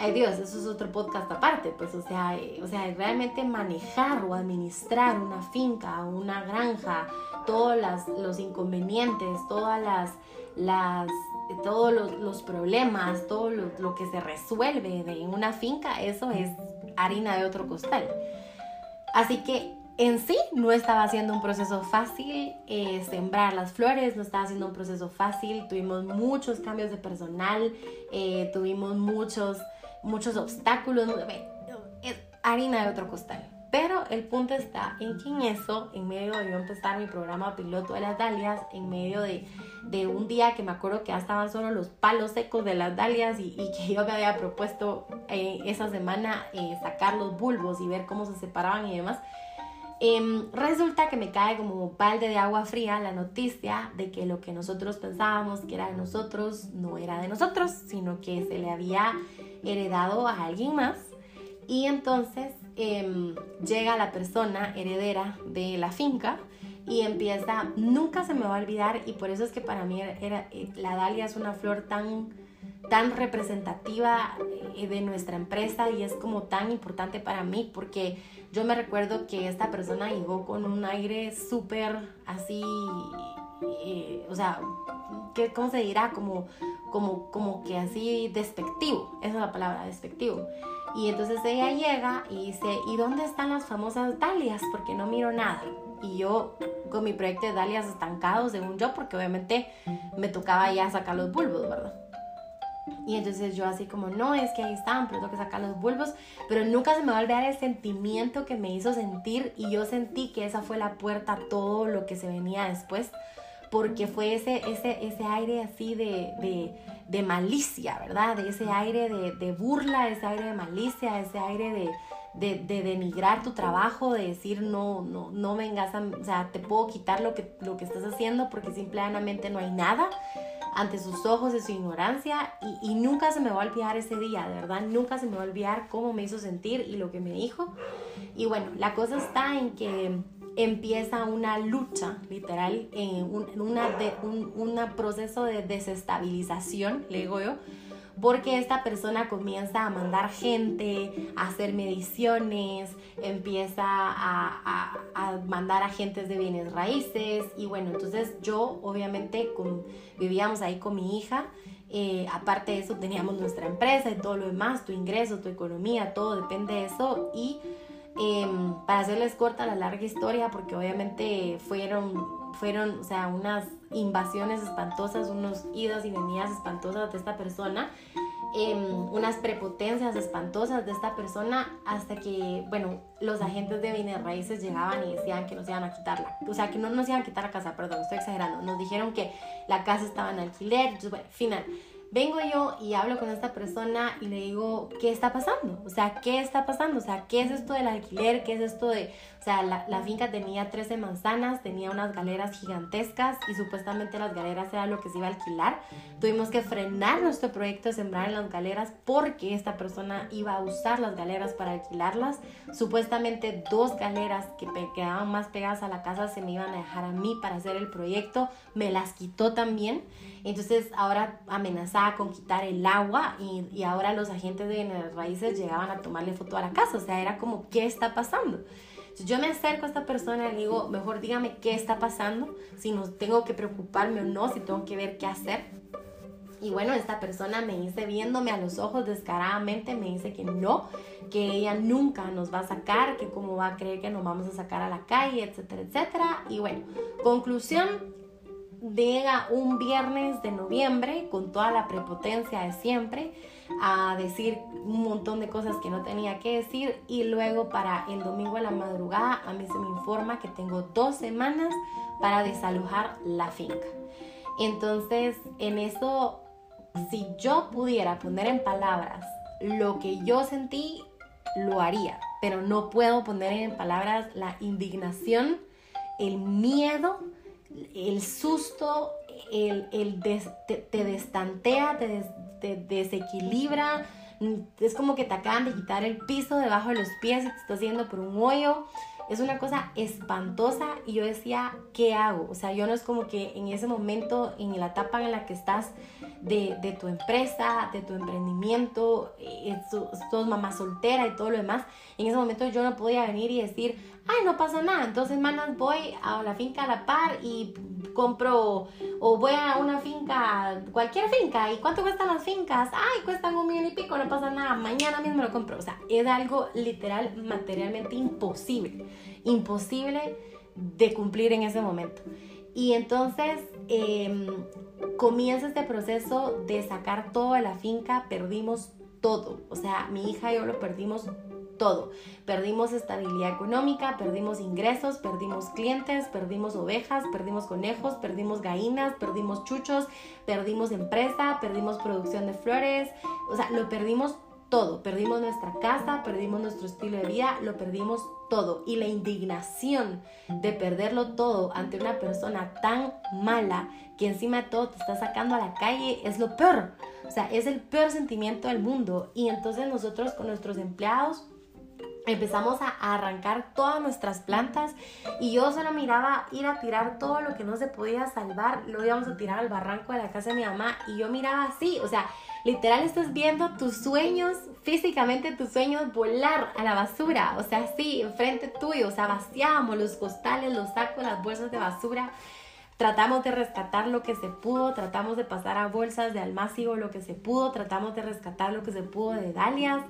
ay Dios, eso es otro podcast aparte, pues, o sea, eh, o sea, realmente manejar o administrar una finca, una granja, todos los inconvenientes, todas las, las todos los, problemas, todo lo, que se resuelve en una finca, eso es harina de otro costal. Así que en sí no estaba haciendo un proceso fácil eh, sembrar las flores, no estaba haciendo un proceso fácil, tuvimos muchos cambios de personal, eh, tuvimos muchos, muchos obstáculos, es harina de otro costal. Pero el punto está en que en eso, en medio de empezar mi programa piloto de las dalias, en medio de, de un día que me acuerdo que ya estaban solo los palos secos de las dalias y, que yo me había propuesto eh, esa semana eh, sacar los bulbos y ver cómo se separaban y demás, em, resulta que me cae como balde de agua fría la noticia de que lo que nosotros pensábamos que era de nosotros no era de nosotros, sino que se le había heredado a alguien más. Y entonces Em, llega la persona heredera de la finca y empieza, nunca se me va a olvidar y por eso es que para mí era, eh, la dalia es una flor tan, tan representativa eh, de nuestra empresa y es como tan importante para mí porque yo me recuerdo que esta persona llegó con un aire súper así, eh, o sea, ¿qué, ¿cómo se dirá? Como, como, como que así despectivo, esa es la palabra, despectivo. Y entonces ella llega y dice, ¿y dónde están las famosas dalias? Porque no miro nada. Y yo con mi proyecto de dalias estancados, según yo, porque obviamente me tocaba ya sacar los bulbos, ¿verdad? Y entonces yo así como, no, es que ahí están, pero tengo que sacar los bulbos. Pero nunca se me va a olvidar el sentimiento que me hizo sentir y yo sentí que esa fue la puerta a todo lo que se venía después porque fue ese, ese, ese aire así de, de, malicia, ¿verdad? De ese aire de, burla, ese aire de malicia, ese aire de, de, denigrar tu trabajo, de decir no, no, no vengas a, o sea, te puedo quitar lo que, lo que estás haciendo porque simplemente no hay nada ante sus ojos de su ignorancia y, nunca se me va a olvidar ese día, de verdad, nunca se me va a olvidar cómo me hizo sentir y lo que me dijo. Y bueno, la cosa está en que empieza una lucha, literal, en un una un, proceso de desestabilización, le digo yo, porque esta persona comienza a mandar gente, a hacer mediciones, empieza a, a, mandar agentes de bienes raíces. Y bueno, entonces yo obviamente vivíamos ahí con mi hija, eh, aparte de eso teníamos nuestra empresa y todo lo demás, tu ingreso, tu economía, todo depende de eso. Y Em, para hacerles corta la larga historia, porque obviamente fueron, fueron, o sea, unas invasiones espantosas, unos idos y venidas espantosas de esta persona, em, unas prepotencias espantosas de esta persona, hasta que, bueno, los agentes de bienes raíces llegaban y decían que nos iban a quitarla, o sea, que no nos iban a quitar la casa, perdón, estoy exagerando, nos dijeron que la casa estaba en alquiler, entonces, bueno, final vengo yo y hablo con esta persona y le digo, ¿qué está pasando? O sea, ¿qué está pasando? O sea, ¿qué es esto del alquiler? ¿Qué es esto de, o sea, la, finca tenía 13 manzanas, tenía unas galeras gigantescas y supuestamente las galeras era lo que se iba a alquilar. Tuvimos que frenar nuestro proyecto de sembrar en las galeras porque esta persona iba a usar las galeras para alquilarlas. Supuestamente dos galeras que quedaban más pegadas a la casa se me iban a dejar a mí para hacer el proyecto. Me las quitó también. Entonces ahora amenazaba con quitar el agua y, y ahora los agentes de raíces llegaban a tomarle foto a la casa. O sea, era como, ¿qué está pasando? Yo me acerco a esta persona y digo, mejor dígame qué está pasando, si no tengo que preocuparme o no, si tengo que ver qué hacer. Y bueno, esta persona me dice, viéndome a los ojos descaradamente, me dice que no, que ella nunca nos va a sacar, que cómo va a creer que nos vamos a sacar a la calle, etcétera, etcétera. Y bueno, conclusión, llega un viernes de noviembre con toda la prepotencia de siempre a decir un montón de cosas que no tenía que decir y luego para el domingo a la madrugada a mí se me informa que tengo dos semanas para desalojar la finca. Entonces, en eso si yo pudiera poner en palabras lo que yo sentí, lo haría, pero no puedo poner en palabras la indignación, el miedo, el susto, el, el te, destantea, te, te, desequilibra, es como que te acaban de quitar el piso debajo de los pies y te estás yendo por un hoyo es una cosa espantosa y yo decía, ¿qué hago? O sea, yo no es como que en ese momento, en la etapa en la que estás de, tu empresa, de tu emprendimiento, eh, sos mamá soltera y todo lo demás, en ese momento yo no podía venir y decir, ay, no pasa nada, entonces semanas voy a la finca a la par y compro o voy a una finca, cualquier finca, ¿y cuánto cuestan las fincas? Ay, cuestan un millón y pico, no pasa nada, mañana mismo lo compro. O sea, es algo literal, materialmente imposible, imposible de cumplir en ese momento. Y entonces em, comienza este proceso de sacar toda la finca, perdimos todo. O sea, mi hija y yo lo perdimos todo. Perdimos estabilidad económica, perdimos ingresos, perdimos clientes, perdimos ovejas, perdimos conejos, perdimos gallinas, perdimos chuchos, perdimos empresa, perdimos producción de flores, o sea, lo perdimos todo. Perdimos nuestra casa, perdimos nuestro estilo de vida, lo perdimos todo. Y la indignación de perderlo todo ante una persona tan mala que encima de todo te está sacando a la calle es lo peor. O sea, es el peor sentimiento del mundo. Y entonces nosotros con nuestros empleados empezamos a arrancar todas nuestras plantas y yo solo miraba ir a tirar todo lo que no se podía salvar, lo íbamos a tirar al barranco de la casa de mi mamá y yo miraba así, o sea, literal estás viendo tus sueños, físicamente tus sueños volar a la basura, o sea, sí, enfrente tuyo, o sea, vaciábamos los costales, los sacos, las bolsas de basura. Tratamos de rescatar lo que se pudo, tratamos de pasar a bolsas de almácigo lo que se pudo, tratamos de rescatar lo que se pudo de dalias.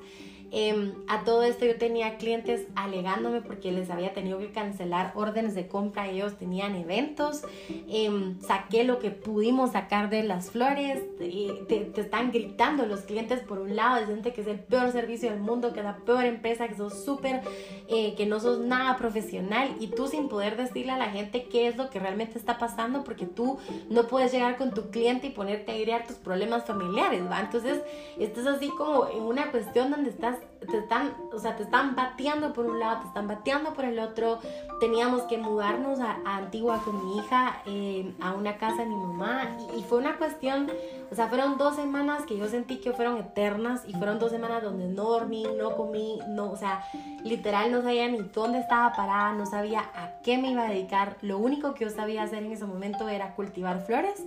Em, a todo esto yo tenía clientes alegándome porque les había tenido que cancelar órdenes de compra, ellos tenían eventos, em, saqué lo que pudimos sacar de las flores, te, están gritando los clientes por un lado, dicen que es el peor servicio del mundo, que es la peor empresa, que sos súper, eh, que no sos nada profesional y tú sin poder decirle a la gente qué es lo que realmente está pasando porque tú no puedes llegar con tu cliente y ponerte a idear tus problemas familiares, ¿va? Entonces estás así como en una cuestión donde estás te están, o sea, te están bateando por un lado, te están bateando por el otro. Teníamos que mudarnos a, Antigua con mi hija, eh, a una casa de mi mamá, y, fue una cuestión, o sea, fueron dos semanas que yo sentí que fueron eternas, y fueron dos semanas donde no dormí, no comí, no, o sea, literal no sabía ni dónde estaba parada, no sabía a qué me iba a dedicar. Lo único que yo sabía hacer en ese momento era cultivar flores.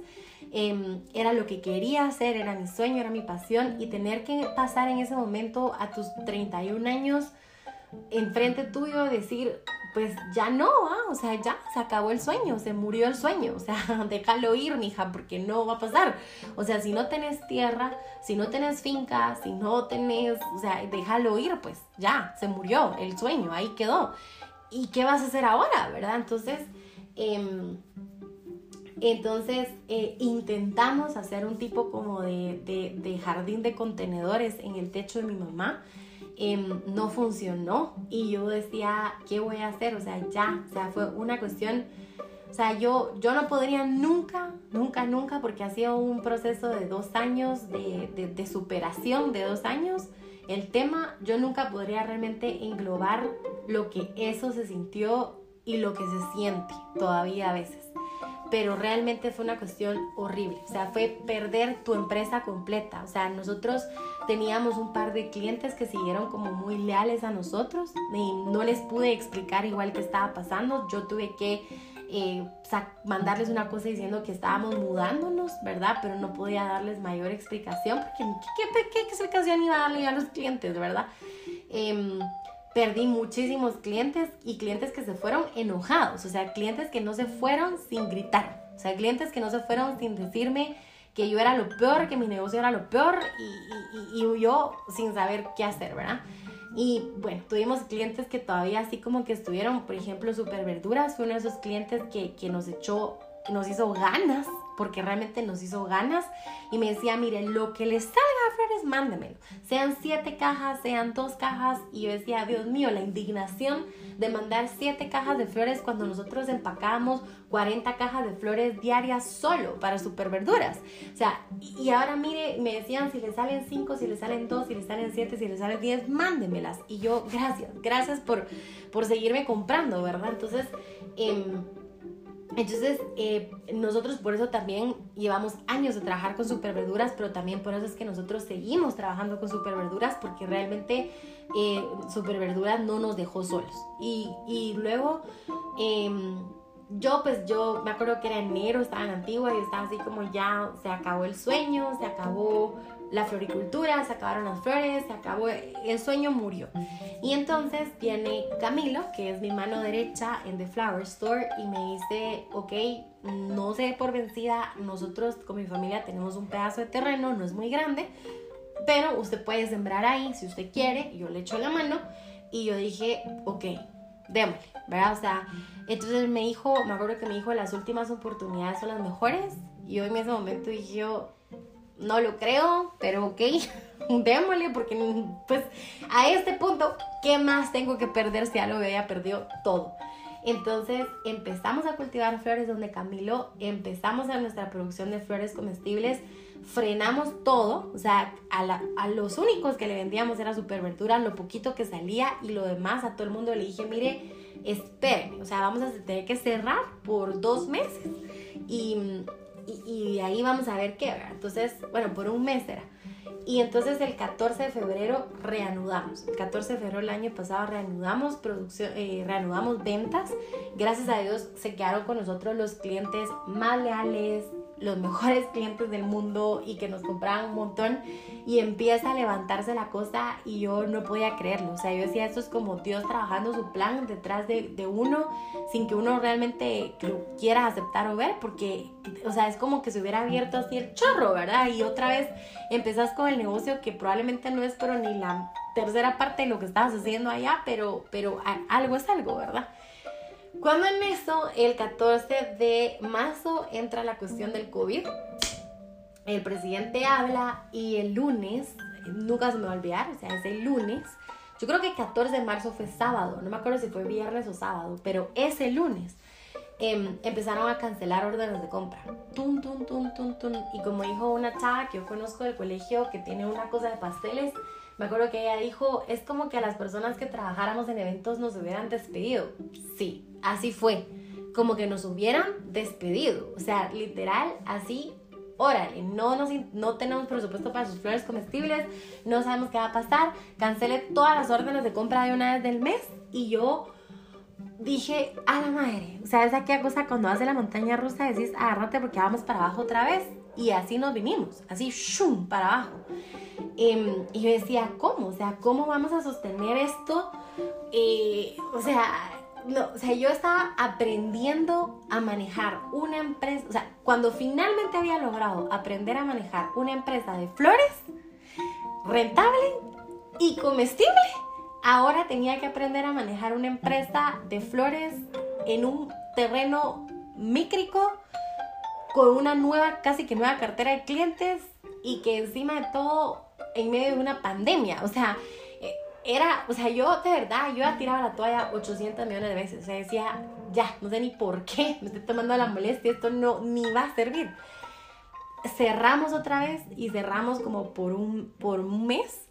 Em, era lo que quería hacer, era mi sueño, era mi pasión y tener que pasar en ese momento a tus 31 años enfrente tuyo decir, pues ya no, o sea, ya se acabó el sueño, se murió el sueño, o sea, [laughs] déjalo ir, mija, porque no va a pasar. O sea, si no tenés tierra, si no tenés finca, si no tenés, o sea, déjalo ir, pues ya, se murió el sueño, ahí quedó. ¿Y qué vas a hacer ahora, verdad? Entonces, eh, entonces eh, intentamos hacer un tipo como de, jardín de contenedores en el techo de mi mamá. Em, no funcionó y yo decía, ¿qué voy a hacer? O sea, ya, o sea, fue una cuestión, o sea, yo, yo no podría nunca, nunca, nunca, porque ha sido un proceso de dos años, de, de superación de dos años, el tema, yo nunca podría realmente englobar lo que eso se sintió y lo que se siente todavía a veces pero realmente fue una cuestión horrible. O sea, fue perder tu empresa completa. O sea, nosotros teníamos un par de clientes que siguieron como muy leales a nosotros y no les pude explicar igual qué estaba pasando. Yo tuve que eh, mandarles una cosa diciendo que estábamos mudándonos, ¿verdad? Pero no podía darles mayor explicación porque ¿qué, qué, explicación iba a darle a los clientes, ¿verdad? Em, perdí muchísimos clientes y clientes que se fueron enojados, o sea, clientes que no se fueron sin gritar, o sea, clientes que no se fueron sin decirme que yo era lo peor, que mi negocio era lo peor y, y, y yo sin saber qué hacer, ¿verdad? Y bueno, tuvimos clientes que todavía así como que estuvieron, por ejemplo, Super Verduras uno de esos clientes que, que nos echó, nos hizo ganas porque realmente nos hizo ganas y me decía, mire, lo que le salga a Flores, mándemelo. Sean siete cajas, sean dos cajas. Y yo decía, Dios mío, la indignación de mandar siete cajas de flores cuando nosotros empacábamos 40 cajas de flores diarias solo para superverduras. O sea, y ahora mire, me decían si le salen cinco, si le salen dos, si le salen siete, si le salen diez, mándemelas. Y yo, gracias, gracias por, por seguirme comprando, ¿verdad? Entonces, eh, entonces, eh, nosotros por eso también llevamos años de trabajar con superverduras, pero también por eso es que nosotros seguimos trabajando con superverduras, porque realmente eh, superverduras no nos dejó solos. Y, y luego, em, yo pues yo me acuerdo que era enero, estaba en Antigua y estaba así como ya se acabó el sueño, se acabó la floricultura, se acabaron las flores, se acabó, el sueño murió. Y entonces viene Camilo, que es mi mano derecha en The Flower Store, y me dice, ok, no sé por vencida, nosotros con mi familia tenemos un pedazo de terreno, no es muy grande, pero usted puede sembrar ahí si usted quiere, yo le echo la mano, y yo dije, ok, démosle, ¿verdad? O sea, entonces me dijo, me acuerdo que me dijo, las últimas oportunidades son las mejores, y yo en ese momento dije, yo, no lo creo, pero ok, [laughs] démosle porque pues a este punto, ¿qué más tengo que perder si ya lo había perdido todo? Entonces empezamos a cultivar flores donde Camilo, empezamos a nuestra producción de flores comestibles, frenamos todo, o sea, a, los únicos que le vendíamos era Superventura, lo poquito que salía y lo demás a todo el mundo le dije, mire, espérenme, o sea, vamos a tener que cerrar por dos meses. Y y, ahí vamos a ver qué, ¿verdad? Entonces, bueno, por un mes era. Y entonces el 14 de febrero reanudamos. El 14 de febrero del año pasado reanudamos producción, eh, reanudamos ventas. Gracias a Dios se quedaron con nosotros los clientes más leales, los mejores clientes del mundo y que nos compraban un montón y empieza a levantarse la cosa y yo no podía creerlo. O sea, yo decía, esto es como Dios trabajando su plan detrás de, uno sin que uno realmente lo quiera aceptar o ver porque, o sea, es como que se hubiera abierto así el chorro, ¿verdad? Y otra vez empezás con el negocio que probablemente no es pero ni la tercera parte de lo que estabas haciendo allá, pero, pero algo es algo, ¿verdad? Cuando en eso, el 14 de marzo, entra la cuestión del COVID, el presidente habla y el lunes, nunca se me va a olvidar, o sea, es el lunes, yo creo que el 14 de marzo fue sábado, no me acuerdo si fue viernes o sábado, pero ese lunes em, empezaron a cancelar órdenes de compra. Tum, tum, tum, tum, tum. Y como dijo una chava que yo conozco del colegio que tiene una cosa de pasteles, me acuerdo que ella dijo, es como que a las personas que trabajáramos en eventos nos hubieran despedido. Sí, así fue. Como que nos hubieran despedido. O sea, literal, así, órale, no, nos, no tenemos presupuesto para sus flores comestibles, no sabemos qué va a pasar, cancele todas las órdenes de compra de una vez del mes. Y yo dije, a la madre, o sea, es aquella cosa cuando hace la montaña rusa, decís, agárrate porque vamos para abajo otra vez. Y así nos vinimos, así, shum, para abajo. Em, y yo decía, ¿cómo? O sea, ¿cómo vamos a sostener esto? Eh, o sea, o sea, yo estaba aprendiendo a manejar una empresa, o sea, cuando finalmente había logrado aprender a manejar una empresa de flores rentable y comestible, ahora tenía que aprender a manejar una empresa de flores en un terreno mícrico con una nueva, casi que nueva cartera de clientes y que encima de todo en medio de una pandemia. O sea, eh, era, o sea, yo de verdad, yo ya tiraba la toalla 800 millones de veces. O sea, decía, ya, no sé ni por qué me estoy tomando la molestia, esto no, ni va a servir. Cerramos otra vez y cerramos como por un, por un mes.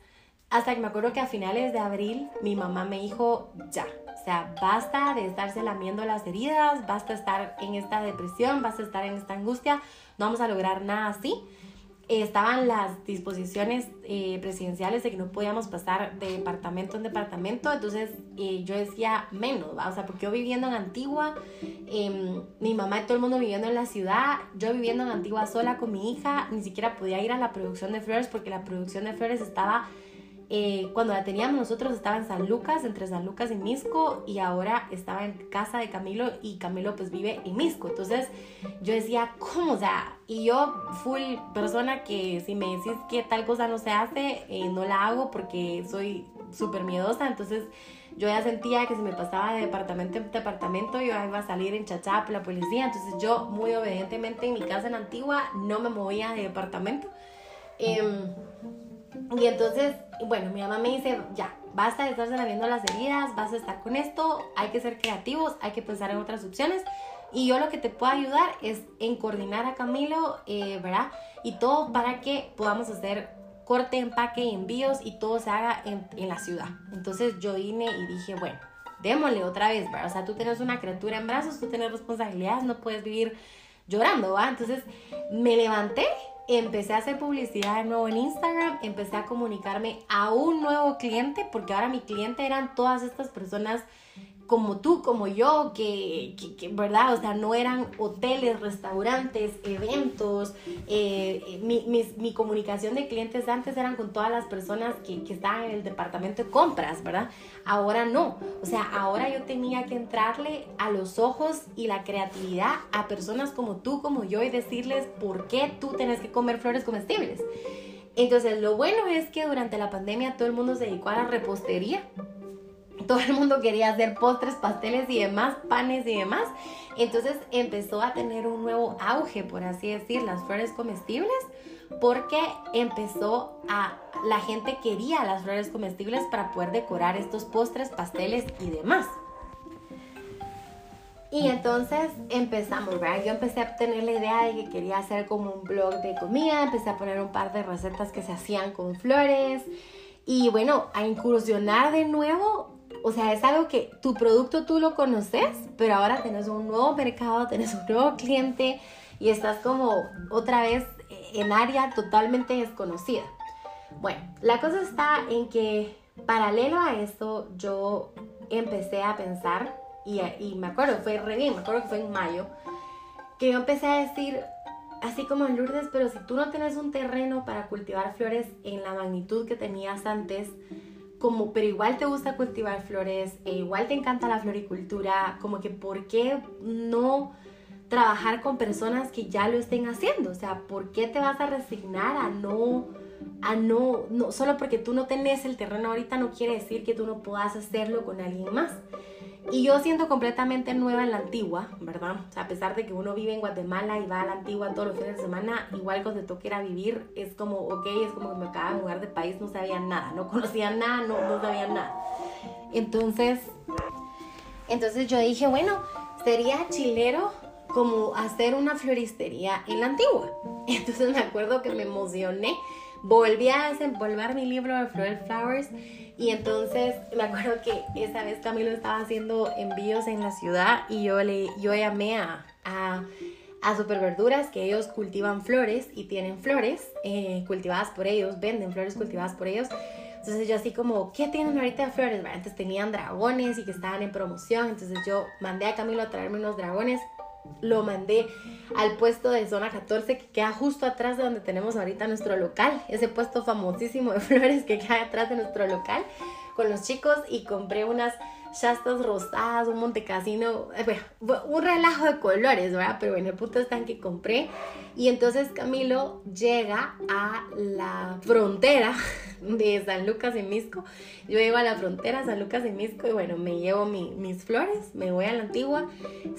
Hasta que me acuerdo que a finales de abril mi mamá me dijo, ya, o sea, basta de estarse lamiendo las heridas, basta estar en esta depresión, basta estar en esta angustia, no vamos a lograr nada así estaban las disposiciones eh, presidenciales de que no podíamos pasar de departamento en departamento, entonces eh, yo decía menos, o sea, porque yo viviendo en Antigua, em, mi mamá y todo el mundo viviendo en la ciudad, yo viviendo en Antigua sola con mi hija, ni siquiera podía ir a la producción de flores porque la producción de flores estaba eh, cuando la teníamos nosotros estaba en San Lucas, entre San Lucas y Misco, y ahora estaba en casa de Camilo y Camilo pues vive en Misco. Entonces yo decía, ¿cómo? O sea, y yo full persona que si me decís que tal cosa no se hace, eh, no la hago porque soy súper miedosa. Entonces yo ya sentía que si me pasaba de departamento en departamento yo iba a salir en chachá por la policía. Entonces yo muy obedientemente en mi casa en Antigua no me movía de departamento. Em, y entonces, bueno, mi mamá me dice, ya, basta de estarse viendo las heridas, vas a estar con esto, hay que ser creativos, hay que pensar en otras opciones. Y yo lo que te puedo ayudar es en coordinar a Camilo, eh, ¿verdad? Y todo para que podamos hacer corte, empaque y envíos y todo se haga en, en, la ciudad. Entonces yo vine y dije, bueno, démosle otra vez, ¿verdad? O sea, tú tienes una criatura en brazos, tú tienes responsabilidades, no puedes vivir llorando, ¿va? Entonces me levanté empecé a hacer publicidad de nuevo en Instagram, empecé a comunicarme a un nuevo cliente, porque ahora mi cliente eran todas estas personas como tú, como yo, que, ¿verdad? O sea, no eran hoteles, restaurantes, eventos. Eh, mi, comunicación de clientes antes eran con todas las personas que, que, estaban en el departamento de compras, ¿verdad? Ahora no. O sea, ahora yo tenía que entrarle a los ojos y la creatividad a personas como tú, como yo, y decirles por qué tú tienes que comer flores comestibles. Entonces, lo bueno es que durante la pandemia todo el mundo se dedicó a la repostería todo el mundo quería hacer postres, pasteles y demás, panes y demás. Entonces empezó a tener un nuevo auge, por así decir, las flores comestibles, porque empezó a, la gente quería las flores comestibles para poder decorar estos postres, pasteles y demás. Y entonces empezamos, ¿verdad? Yo empecé a tener la idea de que quería hacer como un blog de comida, empecé a poner un par de recetas que se hacían con flores y bueno, a incursionar de nuevo o sea, es algo que tu producto tú lo conoces, pero ahora tenés un nuevo mercado, tenés un nuevo cliente y estás como otra vez en área totalmente desconocida. Bueno, la cosa está en que paralelo a esto yo empecé a pensar y, y me acuerdo, fue re bien, me acuerdo que fue en mayo, que yo empecé a decir, así como en Lourdes, pero si tú no tienes un terreno para cultivar flores en la magnitud que tenías antes, como, pero igual te gusta cultivar flores, e igual te encanta la floricultura, como que ¿por qué no trabajar con personas que ya lo estén haciendo? O sea, ¿por qué te vas a resignar a no, a no, no, solo porque tú no tenés el terreno ahorita no quiere decir que tú no puedas hacerlo con alguien más? Y yo siendo completamente nueva en la antigua, ¿verdad? A pesar de que uno vive en Guatemala y va a la antigua todos los fines de semana, igual cuando te toque ir a vivir, es como, ok, es como que me acaba de mudar de país, no sabía nada, no conocía nada, no, no sabía nada. Entonces, entonces yo dije, bueno, sería chilero como hacer una floristería en la antigua. [laughs] Entonces me acuerdo que me emocioné, volví a desempolvar mi libro de Floral Flowers y entonces me acuerdo que esa vez Camilo estaba haciendo envíos en la ciudad y yo, le, yo llamé a, a, a Superverduras que ellos cultivan flores y tienen flores eh, cultivadas por ellos, venden flores cultivadas por ellos. Entonces yo así como, ¿qué tienen ahorita de flores? Antes tenían dragones y que estaban en promoción. Entonces yo mandé a Camilo a traerme unos dragones lo mandé al puesto de zona 14 que queda justo atrás de donde tenemos ahorita nuestro local, ese puesto famosísimo de [laughs] flores que queda atrás de nuestro local con los chicos y compré unas shastas rosadas, un montecasino, eh, un relajo de colores, ¿verdad? Pero bueno, el punto está en que compré y entonces Camilo llega a la frontera [laughs] de San Lucas y Misco. Yo llego a la frontera San Lucas y Misco y bueno, me llevo mis flores, me voy a la antigua,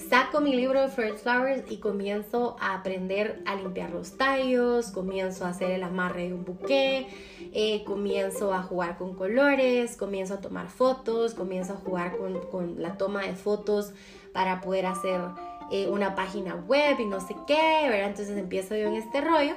saco mi libro de First Flowers y comienzo a aprender a limpiar los tallos, comienzo a hacer el amarre de un buque, eh, comienzo a jugar con colores, comienzo a tomar fotos, comienzo a jugar con, con la toma de fotos para poder hacer eh, una página web y no sé qué, ¿verdad? Entonces empiezo yo en este rollo.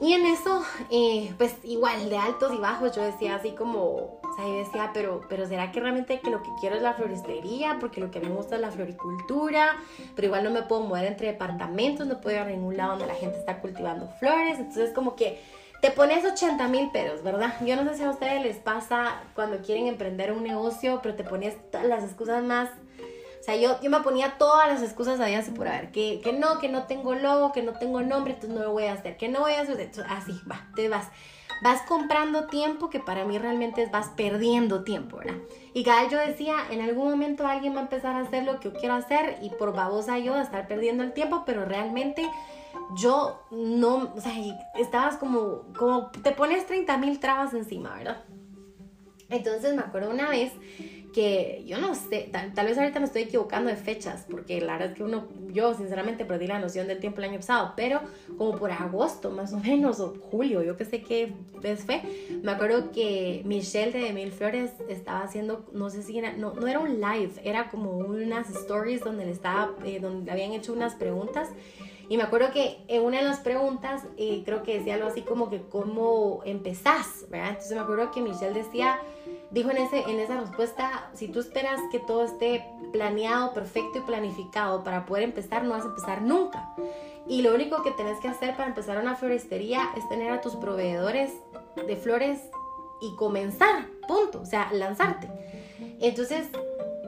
Y en eso, eh, pues igual, de altos y bajos, yo decía así como, o sea, yo decía, pero, pero ¿será que realmente que lo que quiero es la floristería? Porque lo que me gusta es la floricultura, pero igual no me puedo mover entre departamentos, no puedo ir a ningún lado donde la gente está cultivando flores, entonces como que te pones 80 mil pedos, ¿verdad? Yo no sé si a ustedes les pasa cuando quieren emprender un negocio, pero te pones las excusas más o sea, yo, yo me ponía todas las excusas a Dios por ver, que, que no, que no tengo logo, que no tengo nombre, entonces no lo voy a hacer, que no voy a hacer, así, va, te vas. vas comprando tiempo que para mí realmente vas perdiendo tiempo, ¿verdad? Y cada yo decía, en algún momento alguien va a empezar a hacer lo que yo quiero hacer y por babosa yo a estar perdiendo el tiempo, pero realmente yo no, o sea, estabas como, como te pones 30 mil trabas encima, ¿verdad? Entonces me acuerdo una vez que yo no sé, tal, vez ahorita me estoy equivocando de fechas, porque la verdad es que uno, yo sinceramente perdí la noción del tiempo el año pasado, pero como por agosto más o menos, o julio, yo que sé qué vez fue, me acuerdo que Michelle de Mil Flores estaba haciendo, no sé si era, no, no era un live, era como unas stories donde le estaba, eh, donde habían hecho unas preguntas. Y me acuerdo que en una de las preguntas, eh, creo que decía algo así como que cómo empezás, ¿verdad? Entonces me acuerdo que Michelle decía, dijo en, ese, en esa respuesta, si tú esperas que todo esté planeado, perfecto y planificado para poder empezar, no vas a empezar nunca. Y lo único que tenés que hacer para empezar una floristería es tener a tus proveedores de flores y comenzar, punto, o sea, lanzarte. Entonces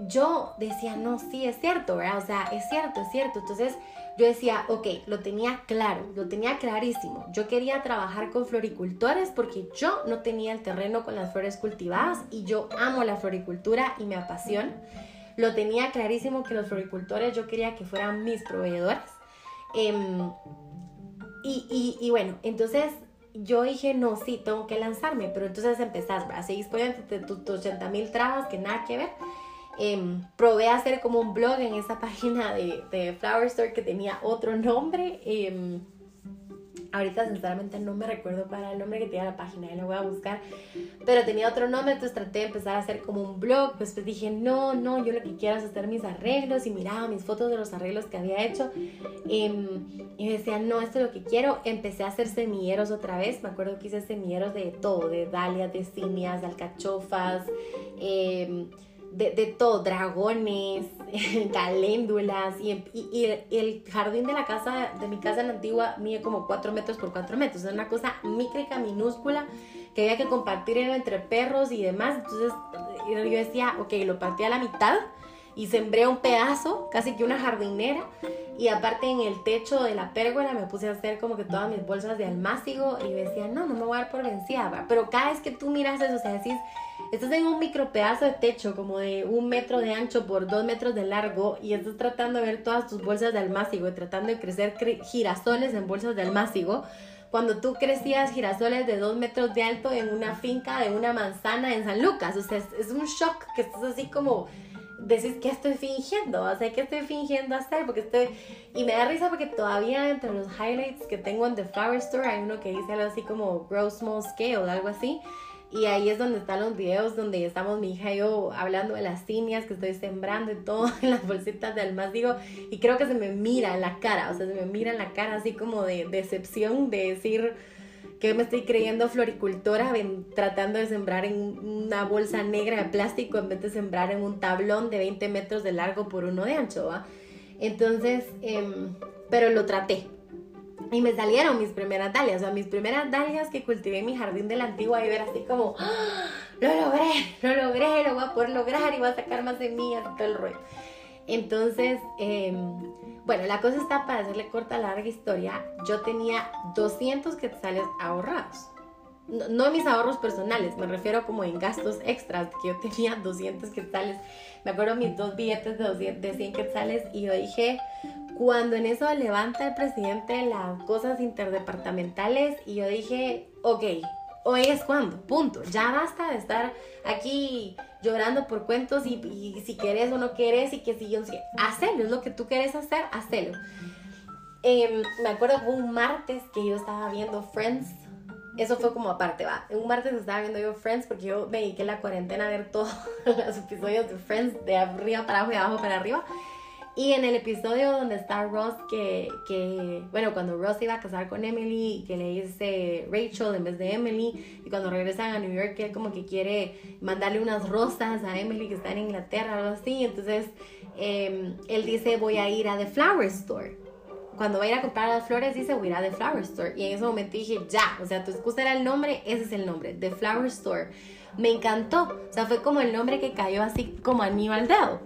yo decía, no, sí, es cierto, ¿verdad? O sea, es cierto, es cierto. Entonces yo decía, ok, lo tenía claro, lo tenía clarísimo. Yo quería trabajar con floricultores porque yo no tenía el terreno con las flores cultivadas y yo amo la floricultura y me apasiona. Lo tenía clarísimo que los floricultores yo quería que fueran mis proveedores. Em, y, y, bueno, entonces yo dije, no, sí, tengo que lanzarme, pero entonces empezás, ¿verdad? Seguís poniendo tus 80 mil trabas que nada que ver. Eh, probé hacer como un blog en esa [laughs] página de, Flower Store que tenía otro nombre. Em, ahorita sinceramente no me recuerdo cuál era el nombre que tenía la página, y lo voy a buscar. Pero tenía otro nombre, entonces traté de empezar a hacer como un blog. Después dije, no, no, yo lo que quiero es hacer mis arreglos y miraba mis fotos de los arreglos que había hecho. Em, y me decía, no, esto es lo que quiero. Empecé a hacer semilleros otra vez. Me acuerdo que hice semilleros de todo, de dalias, de cinias, de alcachofas. De, todo, dragones, [laughs] caléndulas y, y, el jardín de la casa, de mi casa en la antigua, mide como 4 metros por 4 metros, es una cosa micrica, minúscula, que había que compartir entre perros y demás, entonces yo decía, ok, lo partí a la mitad y sembré un pedazo, casi que una jardinera, y aparte en el techo de la pérgola me puse a hacer como que todas mis bolsas de almácigo y decía, no, no me voy a dar por vencida, pero cada vez que tú miras eso, o sea, decís, estás en un micro pedazo de techo como de un metro de ancho por dos metros de largo y estás tratando de ver todas tus bolsas de almácigo y tratando de crecer girasoles en bolsas de almácigo. Cuando tú crecías girasoles de dos metros de alto en una finca de una manzana en San Lucas. O sea, es, un shock que estás así como decís que estoy fingiendo, o sea, que estoy fingiendo hacer, porque estoy, y me da risa porque todavía entre los highlights que tengo en The Flower Store hay uno que dice algo así como Grow Small Scale, o algo así, y ahí es donde están los videos donde estamos mi hija y yo hablando de las cinias que estoy sembrando y todo [laughs] en las bolsitas de almácigo. Y creo que se me mira en la cara, o sea, se me mira en la cara así como de decepción de decir que me estoy creyendo floricultora tratando de sembrar en una bolsa negra de plástico en vez de sembrar en un tablón de 20 metros de largo por uno de ancho, ¿va? Entonces, em, pero lo traté, y me salieron mis primeras dalias, o sea, mis primeras dalias que cultivé en mi jardín de la antigua y ver así como, ¡Ah! lo logré, lo logré, lo voy a poder lograr y voy a sacar más semillas y todo el rollo. Entonces, em, bueno, la cosa está para hacerle corta larga historia. Yo tenía 200 quetzales ahorrados. No, mis ahorros personales, me refiero como en gastos extras, que yo tenía 200 quetzales. Me acuerdo mis dos billetes de, 200, de 100 quetzales y yo dije, cuando en eso levanta el presidente las cosas interdepartamentales y yo dije, ok, hoy es cuando, punto. Ya basta de estar aquí llorando por cuentos y, si quieres o no quieres y que si yo no sé, hacelo, es lo que tú quieres hacer, hacelo. Em, me acuerdo un martes que yo estaba viendo Friends. Eso fue como aparte, va. Un martes estaba viendo yo Friends porque yo me dediqué la cuarentena a ver todos [laughs] los episodios de Friends de arriba para abajo y abajo para arriba. Y en el episodio donde está Ross, que, que, bueno, cuando Ross iba a casar con Emily, que le dice Rachel en vez de Emily, y cuando regresan a New York, él como que quiere mandarle unas rosas a Emily que está en Inglaterra, algo así. Entonces, em, él dice, voy a ir a The Flower Store. Cuando va a ir a comprar las flores, dice, voy a ir a The Flower Store. Y en ese momento dije, ya, o sea, tu excusa era el nombre, ese es el nombre, The Flower Store. Me encantó, o sea, fue como el nombre que cayó así como a al dedo.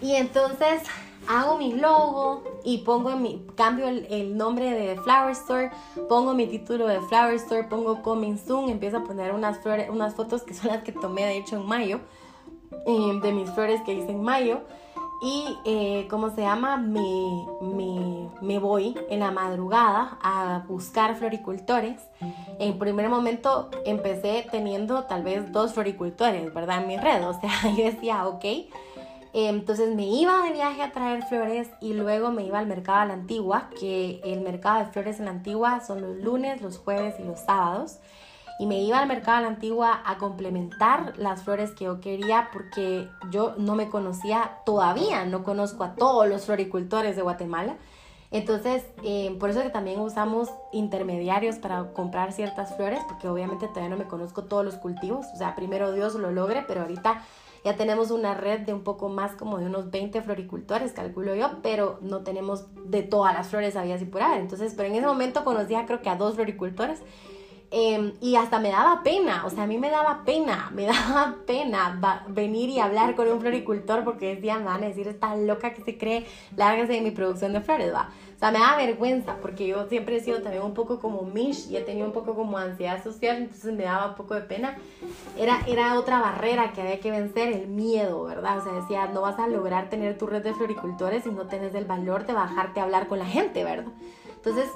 Y entonces hago mi logo y pongo mi, cambio el, nombre de Flower Store, pongo mi título de Flower Store, pongo Coming Soon, empiezo a poner unas, flores, unas fotos que son las que tomé de hecho en mayo, eh, de mis flores que hice en mayo. Y, eh, ¿cómo se llama? Me, me, me, voy en la madrugada a buscar floricultores. En primer momento empecé teniendo tal vez dos floricultores, ¿verdad? En mi red. O sea, [laughs] yo decía, ok. Entonces me iba de viaje a traer flores y luego me iba al mercado a la antigua, que el mercado de flores en la antigua son los lunes, los jueves y los sábados y me iba al mercado a la antigua a complementar las flores que yo quería porque yo no me conocía todavía, no conozco a todos los floricultores de Guatemala. Entonces, eh, por eso que también usamos intermediarios para comprar ciertas flores, porque obviamente todavía no me conozco todos los cultivos. O sea, primero Dios lo logre, pero ahorita ya tenemos una red de un poco más como de unos 20 floricultores, calculo yo, pero no tenemos de todas las flores había así por ahí. Entonces, pero en ese momento conocía creo que a dos floricultores Em, y hasta me daba pena, o sea, a mí me daba pena, me [laughs] daba pena venir y hablar con un floricultor porque decían, van a decir, esta loca que se cree, lárgase de mi producción de flores, va. O sea, me daba vergüenza porque yo siempre he sido también un poco como Mish y he tenido un poco como ansiedad social, entonces me daba un poco de pena. Era, era otra barrera que había que vencer, el miedo, ¿verdad? O sea, decía, no vas a lograr tener tu red de floricultores si no tienes el valor de bajarte a hablar con la gente, ¿verdad? Entonces,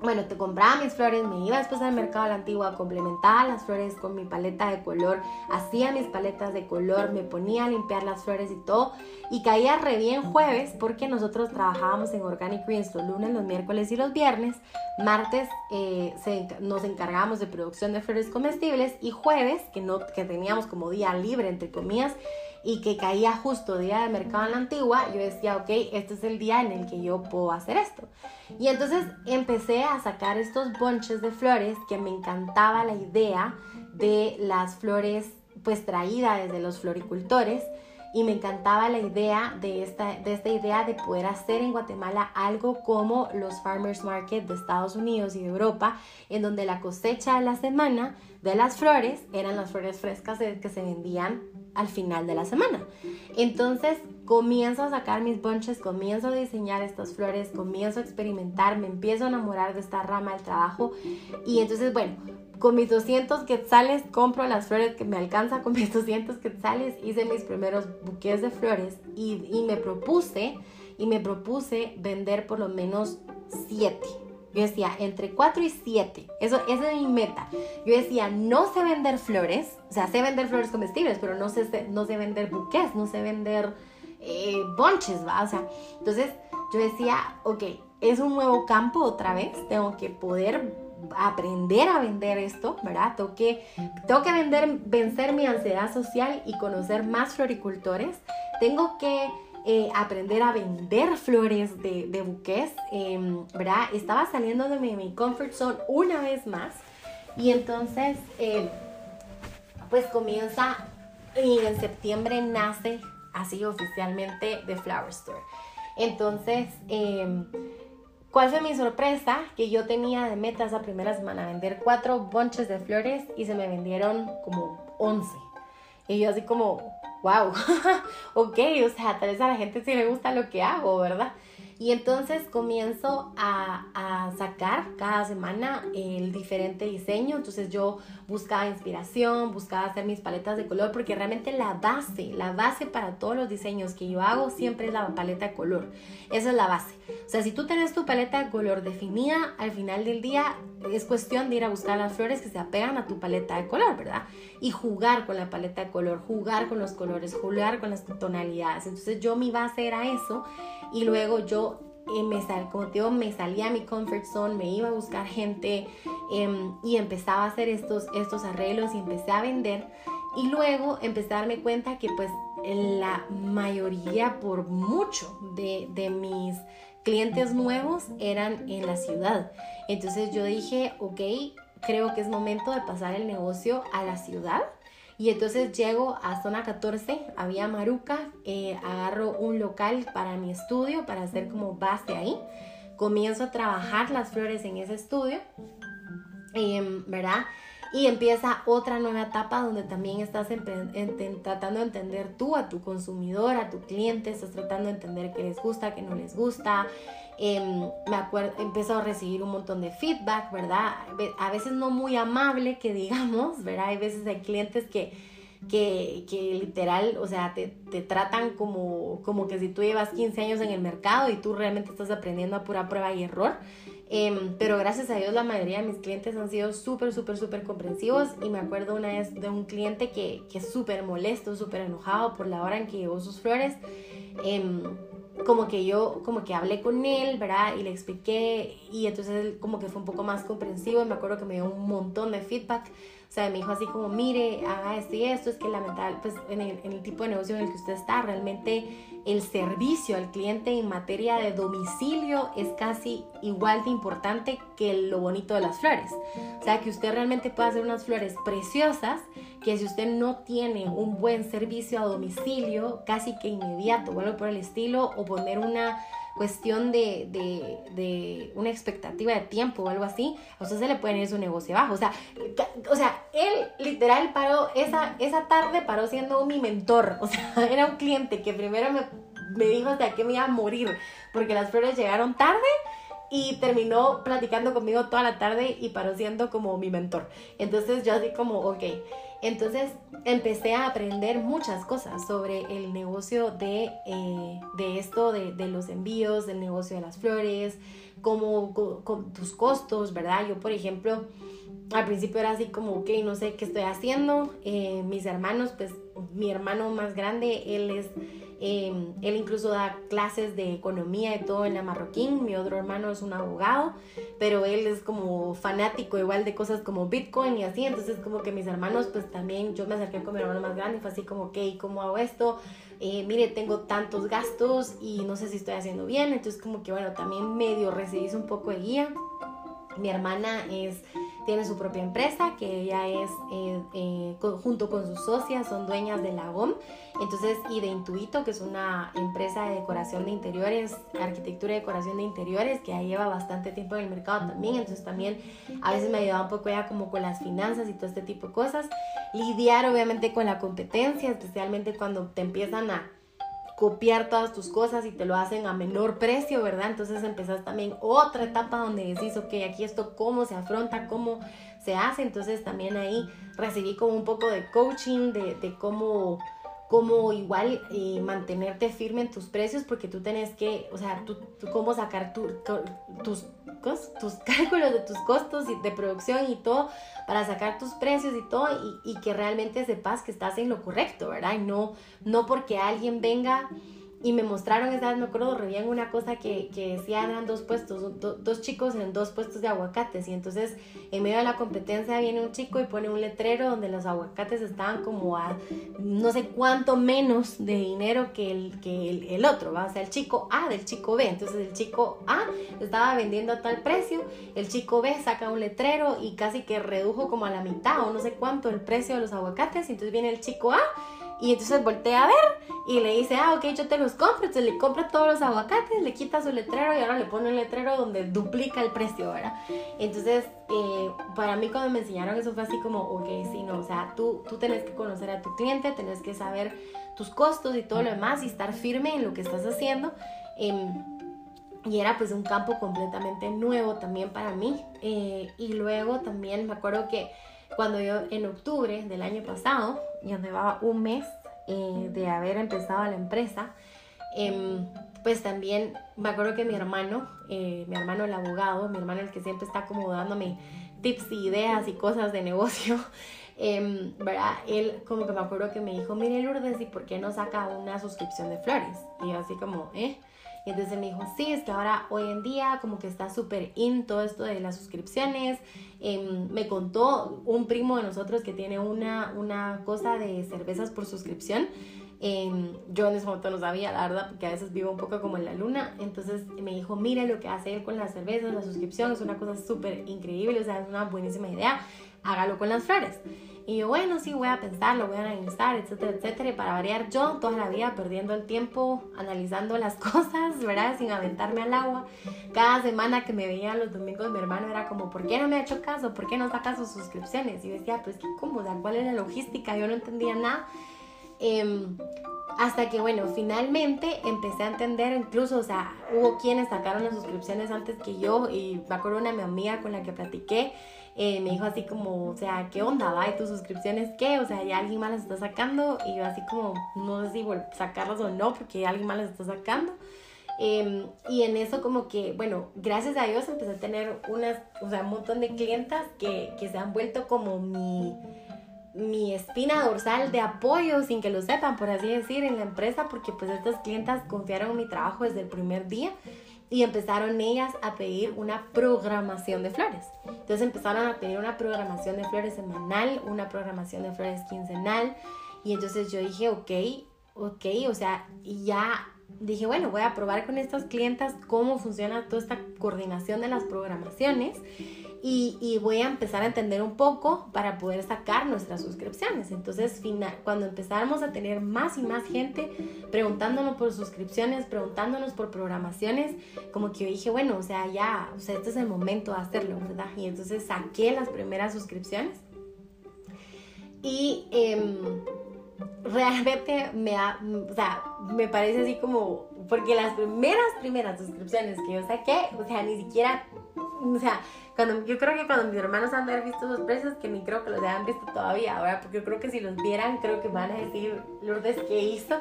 bueno, te compraba mis flores, me iba después al mercado a la antigua, complementaba las flores con mi paleta de color, hacía mis paletas de color, me ponía a limpiar las flores y todo. Y caía re bien jueves porque nosotros trabajábamos en Organic Greens los lunes, los miércoles y los viernes. Martes eh, nos encargábamos de producción de flores comestibles y jueves, que, no, que teníamos como día libre, entre comillas, y que caía justo día de mercado en la antigua, yo decía, ok, este es el día en el que yo puedo hacer esto. Y entonces empecé a sacar estos bonches de flores que me encantaba la idea de las flores pues traídas desde los floricultores y me encantaba la idea de esta, de esta idea de poder hacer en Guatemala algo como los farmers market de Estados Unidos y de Europa, en donde la cosecha de la semana de las flores eran las flores frescas que se vendían al final de la semana. Entonces comienzo a sacar mis bunches, comienzo a diseñar estas flores, comienzo a experimentar, me empiezo a enamorar de esta rama del trabajo y entonces bueno, con mis 200 quetzales compro las flores que me alcanza con mis 200 quetzales, hice mis primeros buques de flores y, me propuse y me propuse vender por lo menos 7 yo decía, entre 4 y 7. Eso, esa es mi meta. Yo decía, no sé vender flores. O sea, sé vender flores comestibles, pero no sé, no sé vender buques, no sé vender eh, bonches, ¿va? O sea, entonces yo decía, ok, es un nuevo campo otra vez. Tengo que poder aprender a vender esto, ¿verdad? Tengo que, tengo que vender, vencer mi ansiedad social y conocer más floricultores. Tengo que eh, aprender a vender flores de, de buques, em, ¿verdad? Estaba saliendo de mi, comfort zone una vez más y entonces, em, pues comienza y en septiembre nace así oficialmente The Flower Store. Entonces, em, ¿cuál fue mi sorpresa? Que yo tenía de meta esa primera semana vender cuatro bunches de flores y se me vendieron como 11. Y yo así como, wow, [laughs] ok, o sea, tal vez a la gente sí le gusta lo que hago, ¿verdad? Y entonces comienzo a, a, sacar cada semana el diferente diseño. Entonces yo buscaba inspiración, buscaba hacer mis paletas de color, porque realmente la base, la base para todos los diseños que yo hago siempre es la paleta de color. Esa es la base. O sea, si tú tienes tu paleta de color definida, al final del día es cuestión de ir a buscar las flores que se apegan a tu paleta de color, ¿verdad? Y jugar con la paleta de color, jugar con los colores, jugar con las tonalidades. Entonces yo mi base era eso y luego yo eh, me sal, como te digo, me salía a mi comfort zone, me iba a buscar gente em, y empezaba a hacer estos, estos arreglos y empecé a vender. Y luego empecé a darme cuenta que pues la mayoría, por mucho, de, de mis clientes nuevos eran en la ciudad. Entonces yo dije, ok, creo que es momento de pasar el negocio a la ciudad y entonces llego a zona 14, había Maruca, eh, agarro un local para mi estudio, para hacer como base ahí. Comienzo a trabajar las flores en ese estudio, em, ¿verdad? Y empieza otra nueva etapa donde también estás tratando de entender tú a tu consumidor, a tu cliente, estás tratando de entender qué les gusta, qué no les gusta. Em, me acuerdo, empezó a recibir un montón de feedback, ¿verdad? A veces no muy amable, que digamos, ¿verdad? Hay veces hay clientes que, que, que literal, o sea, te, te, tratan como, como que si tú llevas 15 años en el mercado y tú realmente estás aprendiendo a pura prueba y error. Em, pero gracias a Dios la mayoría de mis clientes han sido súper, súper, súper comprensivos y me acuerdo una vez de un cliente que, que súper molesto, súper enojado por la hora en que llevó sus flores. Eh, como que yo como que hablé con él, ¿verdad? Y le expliqué y entonces él como que fue un poco más comprensivo y me acuerdo que me dio un montón de feedback. O sea, me dijo así como, mire, haga esto y esto, es que lamentable, pues en el, en el tipo de negocio en el que usted está, realmente el servicio al cliente en materia de domicilio es casi igual de importante que lo bonito de las flores. O sea, que usted realmente puede hacer unas flores preciosas que si usted no tiene un buen servicio a domicilio, casi que inmediato, o algo por el estilo, o poner una cuestión de, de, de, una expectativa de tiempo o algo así, a usted se le puede ir su negocio abajo. O sea, o sea, él literal paró, esa, esa tarde paró siendo mi mentor. O sea, [laughs] era un cliente que primero me, me dijo hasta que me iba a morir, porque las flores llegaron tarde y terminó platicando conmigo toda la tarde y paró siendo como mi mentor. Entonces yo así como, ok. Entonces empecé a aprender muchas cosas sobre el negocio de, eh, de esto, de, de, los envíos, del negocio de las flores, con, tus costos, ¿verdad? Yo, por ejemplo, al principio era así como, ok, no sé qué estoy haciendo. Eh, mis hermanos, pues mi hermano más grande, él es Em, él incluso da clases de economía y todo en la Marroquín. Mi otro hermano es un abogado, pero él es como fanático igual de cosas como Bitcoin y así. Entonces como que mis hermanos pues también, yo me acerqué con mi hermano más grande y fue así como, ok, ¿cómo hago esto? Eh, mire, tengo tantos gastos y no sé si estoy haciendo bien. Entonces como que bueno, también medio recibís un poco de guía. Mi hermana es tiene su propia empresa, que ella es, eh, eh, junto con sus socias, son dueñas de la GOM, entonces, y de Intuito, que es una empresa de decoración de interiores, arquitectura y decoración de interiores, que ya lleva bastante tiempo en el mercado también, entonces también a veces me ayuda un poco ya como con las finanzas y todo este tipo de cosas, lidiar obviamente con la competencia, especialmente cuando te empiezan a copiar todas tus cosas y te lo hacen a menor precio, ¿verdad? Entonces empezás también otra etapa donde decís, ok, aquí esto cómo se afronta, cómo se hace. Entonces también ahí recibí como un poco de coaching de, de cómo cómo igual eh, mantenerte firme en tus precios porque tú tenés que, o sea, tú, cómo sacar tus, tus [laughs] cálculos de tus costos y de producción y todo para sacar tus precios y todo y, y que realmente sepas que estás en lo correcto, ¿verdad? Y no, no porque alguien venga y me mostraron esa vez, me acuerdo, revían una cosa que, que decía eran dos puestos, dos chicos en dos puestos de aguacates y entonces en medio de la competencia viene un chico y pone un letrero donde los aguacates estaban como a no sé cuánto menos de dinero que el, que el, otro, ¿va? o sea, el chico A del chico B, entonces el chico A estaba vendiendo a tal precio, el chico B saca un letrero y casi que redujo como a la mitad o no sé cuánto el precio de los aguacates y entonces viene el chico A y entonces voltea a ver y le dice, ah, ok, yo te los compro. Entonces le compra todos los aguacates, le quita su letrero y ahora le pone un letrero donde duplica el precio, ¿verdad? Entonces, eh, para mí cuando me enseñaron eso fue así como, ok, sí, no, o sea, tú, tú tenés que conocer a tu cliente, tenés que saber tus costos y todo lo demás y estar firme en lo que estás haciendo. Em, y era pues un campo completamente nuevo también para mí. Eh, y luego también me acuerdo que cuando yo en octubre del año pasado, ya llevaba un mes eh, de haber empezado la empresa, em, pues también me acuerdo que mi hermano, eh, mi hermano el abogado, mi hermano el que siempre está como dándome tips y ideas y cosas de negocio, [laughs] ¿verdad? Él como que me acuerdo que me dijo, mire Lourdes, ¿y por qué no saca una suscripción de flores? Y yo así como, ¿eh? Y entonces me dijo, sí, es que ahora hoy en día como que está súper in todo esto de las suscripciones. Em, me contó un primo de nosotros que tiene una, una cosa de cervezas por suscripción. Em, yo en ese momento no sabía, la verdad, porque a veces vivo un poco como en la luna. Entonces me dijo, mire lo que hace él con las cervezas, la suscripción, es una cosa súper increíble, o sea, es una buenísima idea, hágalo con las flores. Y yo, bueno, sí, voy a pensarlo, voy a analizar, etcétera, etcétera. Y para variar, yo toda la vida perdiendo el tiempo analizando las [laughs] cosas, ¿verdad? Sin aventarme al agua. Cada semana que me veía los domingos, mi hermano era como, ¿por qué no me ha hecho caso? ¿Por qué no saca sus suscripciones? Y yo decía, pues, ¿cómo? ¿cuál es la logística? Yo no entendía nada. Em, hasta que, bueno, finalmente empecé a entender, incluso, o sea, hubo quienes sacaron las suscripciones antes que yo y me acuerdo una mi amiga con la que platiqué, eh, me dijo así como, o sea, ¿qué onda, va? ¿Y tus suscripciones qué? O sea, ¿ya alguien más las está sacando? Y yo así como, no sé si sacarlas o no, porque alguien más las está sacando. Em, y en eso como que, bueno, gracias a Dios empecé a tener unas, o sea, un montón de clientas que, que se han vuelto como mi mi espina dorsal de apoyo sin que lo sepan, por así decir, en la empresa, porque pues estas clientas confiaron en mi trabajo desde el primer día y empezaron ellas a pedir una programación de flores. Entonces empezaron a pedir una programación de flores semanal, una programación de flores quincenal y entonces yo dije, ok, ok, o sea, ya dije, bueno, voy a probar con estas clientas cómo funciona toda esta coordinación de las programaciones y, voy a empezar a entender un poco para poder sacar nuestras suscripciones. Entonces, cuando empezáramos a tener más y más gente preguntándonos por suscripciones, preguntándonos por programaciones, como que yo dije, bueno, o sea, ya, o sea, este es el momento de hacerlo, ¿verdad? Y entonces saqué las primeras suscripciones y em, realmente me, o sea, me parece así como, porque las primeras, primeras suscripciones que yo saqué, o sea, ni siquiera, o sea, cuando, yo creo que cuando mis hermanos han de haber visto esos precios, que ni creo que los hayan visto todavía, ¿verdad? Porque yo creo que si los vieran, creo que van a decir, Lourdes, ¿qué hizo?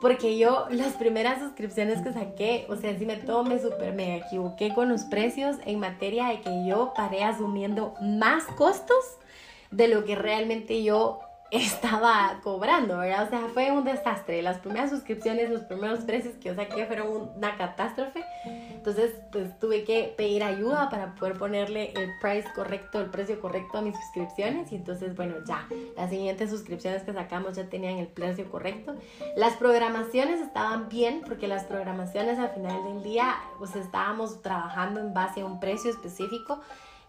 Porque yo, las primeras suscripciones que saqué, o sea, sí me todo me super me equivoqué con los precios en materia de que yo paré asumiendo más costos de lo que realmente yo estaba cobrando. O sea, fue un desastre. Las primeras suscripciones, los primeros precios que yo saqué fueron una catástrofe. Entonces, pues tuve que pedir ayuda para poder ponerle el price correcto, el precio correcto a mis suscripciones. Y entonces, bueno, ya, las siguientes suscripciones que sacamos ya tenían el precio correcto. Las programaciones estaban bien porque las programaciones al final del día, pues estábamos trabajando en base a un precio específico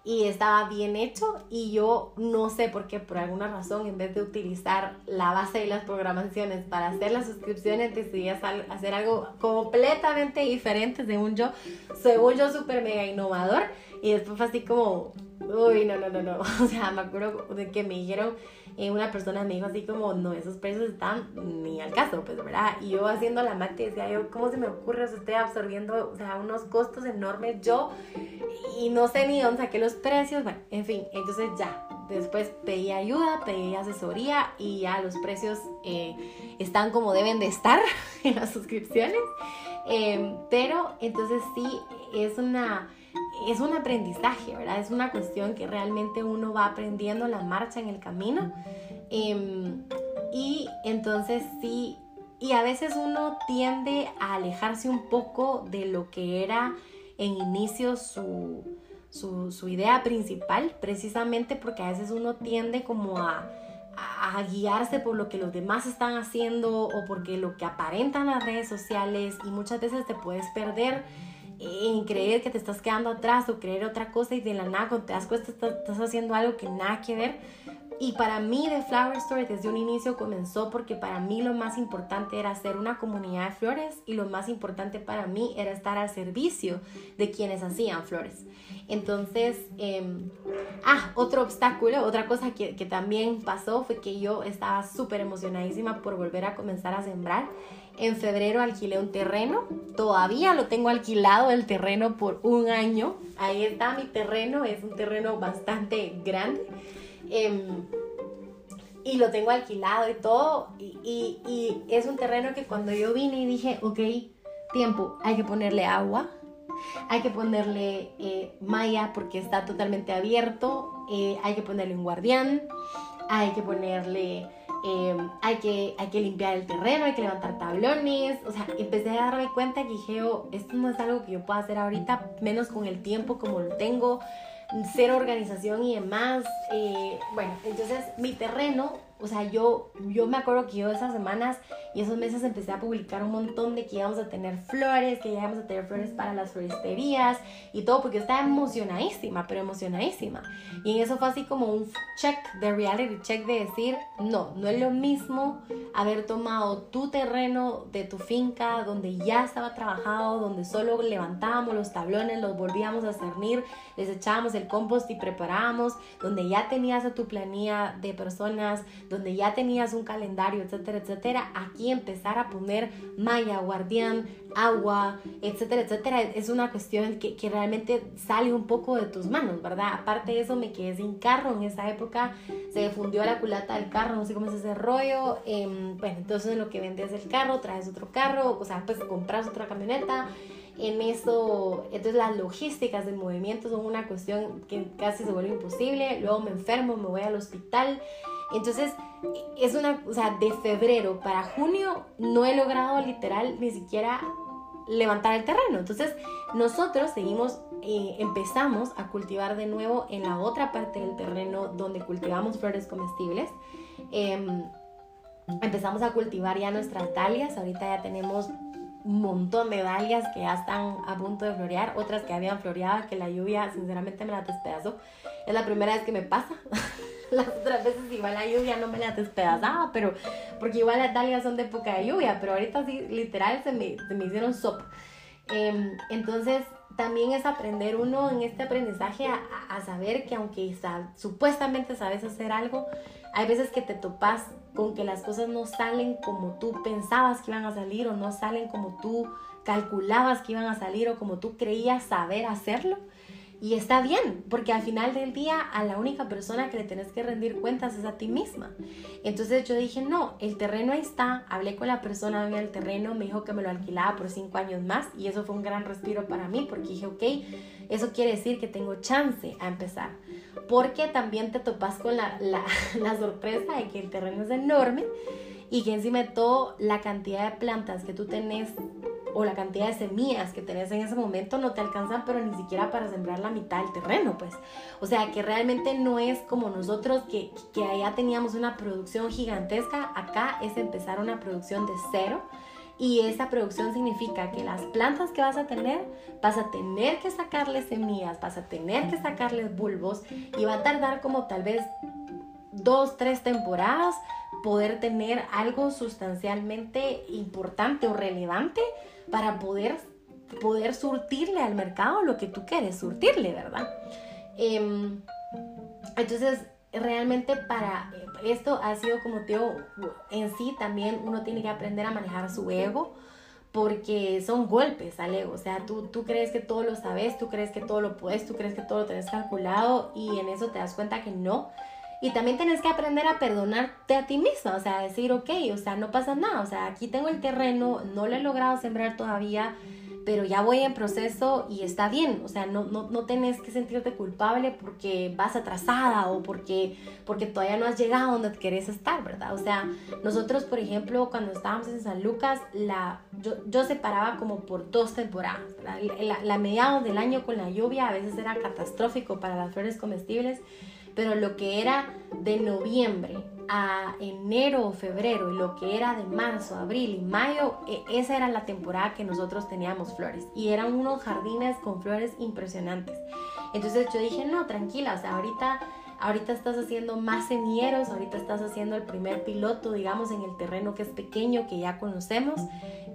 y estaba bien hecho y yo no sé por qué, por alguna razón, en vez de utilizar la base de las programaciones para hacer las suscripciones, decidí hacer algo completamente diferente según yo, según yo súper mega innovador y después fue así como, uy, no, no, no, no, [laughs] o sea, me acuerdo de que me dijeron, eh, una persona me dijo así como, no, esos precios están ni al caso, pues, ¿verdad? Y yo haciendo la mate decía yo, ¿cómo se me ocurre? O sea, estoy absorbiendo, o sea, unos costos enormes yo y no sé ni dónde saqué los precios, en fin, entonces ya, después pedí ayuda, pedí asesoría y ya los precios eh, están como deben de estar [laughs] en las suscripciones. Em, pero entonces sí, es una es un aprendizaje, ¿verdad? Es una cuestión que realmente uno va aprendiendo la marcha en el camino. Em, y entonces sí, y a veces uno tiende a alejarse un poco de lo que era en inicio su, su, idea principal, precisamente porque a veces uno tiende como a, guiarse por lo que los demás están haciendo o porque lo que aparentan las redes sociales y muchas veces te puedes perder en creer que te estás quedando atrás o creer otra cosa y de la nada cuando te das cuenta estás, haciendo algo que nada que ver. Y para mí The Flower Story desde un inicio comenzó porque para mí lo más importante era ser una comunidad de flores y lo más importante para mí era estar al servicio de quienes hacían flores. Entonces, em, ah, otro obstáculo, otra cosa que, que también pasó fue que yo estaba súper emocionadísima por volver a comenzar a sembrar en febrero alquilé un terreno. Todavía lo tengo alquilado el terreno por un año. Ahí está mi terreno. Es un terreno bastante grande. Em, y lo tengo alquilado y todo. Y, es un terreno que cuando yo vine y dije, ok, tiempo, hay que ponerle agua. Hay que ponerle eh, malla porque está totalmente abierto. Eh, hay que ponerle un guardián. Hay que ponerle Em, hay, que, hay que limpiar el terreno, hay que levantar tablones. O sea, empecé a darme cuenta que dije, oh, esto no es algo que yo pueda hacer ahorita, menos con el tiempo como lo tengo, cero organización y demás. Eh, bueno, entonces mi terreno o sea, yo, yo me acuerdo que yo esas semanas y esos meses empecé a publicar un montón de que íbamos a tener flores, que íbamos a tener flores para las floristerías y todo, porque estaba emocionadísima, pero emocionadísima. Y en eso fue así como un check de reality check de decir, no, no es lo mismo haber tomado tu terreno de tu finca donde ya estaba trabajado, donde solo levantábamos los tablones, los volvíamos a cernir, les echábamos el compost y preparábamos, donde ya tenías a tu planilla de personas, donde ya tenías un calendario, etcétera, etcétera, aquí empezar a poner malla, guardián, agua, etcétera, etcétera, es una cuestión que, que realmente sale un poco de tus manos, ¿verdad? Aparte de eso, me quedé sin carro en esa época, se fundió la culata del carro, no sé cómo es ese rollo, em, bueno, entonces en lo que vendes el carro, traes otro carro, o sea, pues compras otra camioneta, en eso, entonces las logísticas del movimiento son una cuestión que casi se vuelve imposible, luego me enfermo, me voy al hospital, entonces, es una, o sea, de febrero para junio no he logrado literal ni siquiera levantar el terreno. Entonces, nosotros seguimos, eh, empezamos a cultivar de nuevo en la otra parte del terreno donde cultivamos flores comestibles. Em, empezamos a cultivar ya nuestras dalias. Ahorita ya tenemos un montón de dalias que ya están a punto de florear, otras que habían floreado, que la lluvia sinceramente me la despedazó. Es la primera vez que me pasa. [laughs] [laughs] las otras veces igual la lluvia no me la despedazaba, pero porque igual las dalias son de época de lluvia, pero ahorita sí, literal se me, se me hicieron sopa. Em, entonces, también es aprender uno en este aprendizaje a, a saber que aunque supuestamente sabes hacer algo, hay veces que te topas con que las cosas no salen como tú pensabas que iban a salir o no salen como tú calculabas que iban a salir o como tú creías saber hacerlo. Y está bien, porque al final del día a la única persona que le tenés que rendir cuentas es a ti misma. Entonces yo dije, no, el terreno ahí está. Hablé con la persona del terreno, me dijo que me lo alquilaba por cinco años más y eso fue un gran respiro para mí porque dije, ok, eso quiere decir que tengo chance a empezar. Porque también te topas con la, la, [laughs] la sorpresa de que el terreno es enorme y que encima de todo la cantidad de plantas que tú tenés o la cantidad de semillas que tenés en ese momento no te alcanzan, pero ni siquiera para sembrar la mitad del terreno, pues. O sea, que realmente no es como nosotros que, que allá teníamos una producción gigantesca, acá es empezar una producción de cero. Y esa producción significa que las plantas que vas a tener, vas a tener que sacarles semillas, vas a tener que sacarles bulbos y va a tardar como tal vez dos, tres temporadas poder tener algo sustancialmente importante o relevante para poder, poder surtirle al mercado lo que tú quieres surtirle, ¿verdad? Em, entonces, realmente para esto ha sido como te en sí también uno tiene que aprender a manejar su ego porque son golpes al ego, o sea, tú, tú crees que todo lo sabes, tú crees que todo lo puedes, tú crees que todo lo tienes calculado y en eso te das cuenta que no, y también tienes que aprender a perdonarte a ti misma, o sea, decir, ok, o sea, no pasa nada, o sea, aquí tengo el terreno, no lo he logrado sembrar todavía, pero ya voy en proceso y está bien, o sea, no, no, no tenés que sentirte culpable porque vas atrasada o porque, porque todavía no has llegado donde querés estar, ¿verdad? O sea, nosotros, por ejemplo, cuando estábamos en San Lucas, la, yo, yo separaba como por dos temporadas, la, la mediados del año con la lluvia a veces era catastrófico para las flores comestibles pero lo que era de noviembre a enero o febrero y lo que era de marzo, abril y mayo, e, esa era la temporada que nosotros teníamos flores y eran unos jardines con flores impresionantes. Entonces yo dije, no, tranquila, o sea, ahorita, ahorita estás haciendo más semilleros, ahorita estás haciendo el primer piloto, digamos, en el terreno que es pequeño, que ya conocemos,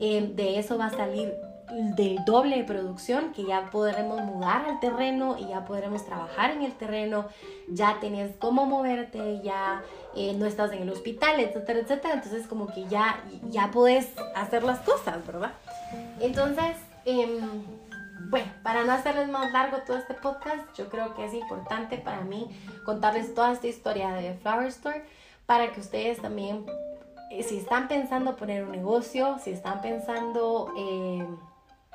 eh, de eso va a salir del doble de producción que ya podremos mudar al terreno y ya podremos trabajar en el terreno, ya tienes cómo moverte, ya eh, no estás en el hospital, etcétera, etcétera. Entonces como que ya, ya puedes hacer las cosas, ¿verdad? Entonces, em, bueno, para no hacerles más largo todo este podcast, yo creo que es importante para mí contarles toda esta historia de Flower Store para que ustedes también eh, si están pensando poner un negocio, si están pensando eh,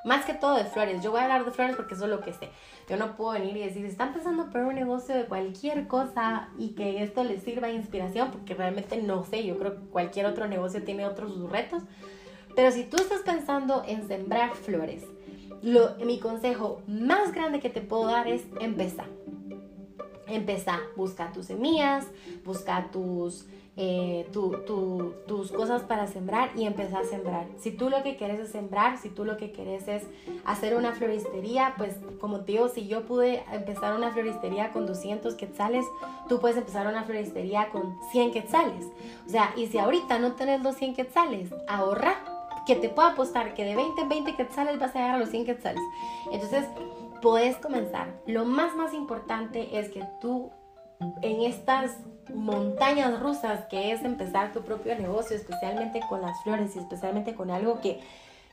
más que todo de flores. Yo voy a hablar de flores porque eso es lo que sé. Yo no puedo venir y decir, están pensando por un negocio de cualquier cosa y que esto les sirva de inspiración, porque realmente no sé. Yo creo que cualquier otro negocio tiene otros retos. Pero si tú estás pensando en sembrar flores, lo, mi consejo más grande que te puedo dar es empezar. Empezar, busca tus semillas, busca tus eh, tus cosas para sembrar y empezar a sembrar. Si tú lo que quieres es sembrar, si tú lo que quieres es hacer una floristería, pues como te digo, si yo pude empezar una floristería con 200 quetzales, tú puedes empezar una floristería con 100 quetzales. O sea, y si ahorita no tenés los 100 quetzales, ahorra, que te puedo apostar que de 20 en 20 quetzales vas a llegar a los 100 quetzales. Entonces, puedes comenzar. Lo más, más importante es que tú en estas montañas rusas que es empezar tu propio negocio, especialmente con las flores y especialmente con algo que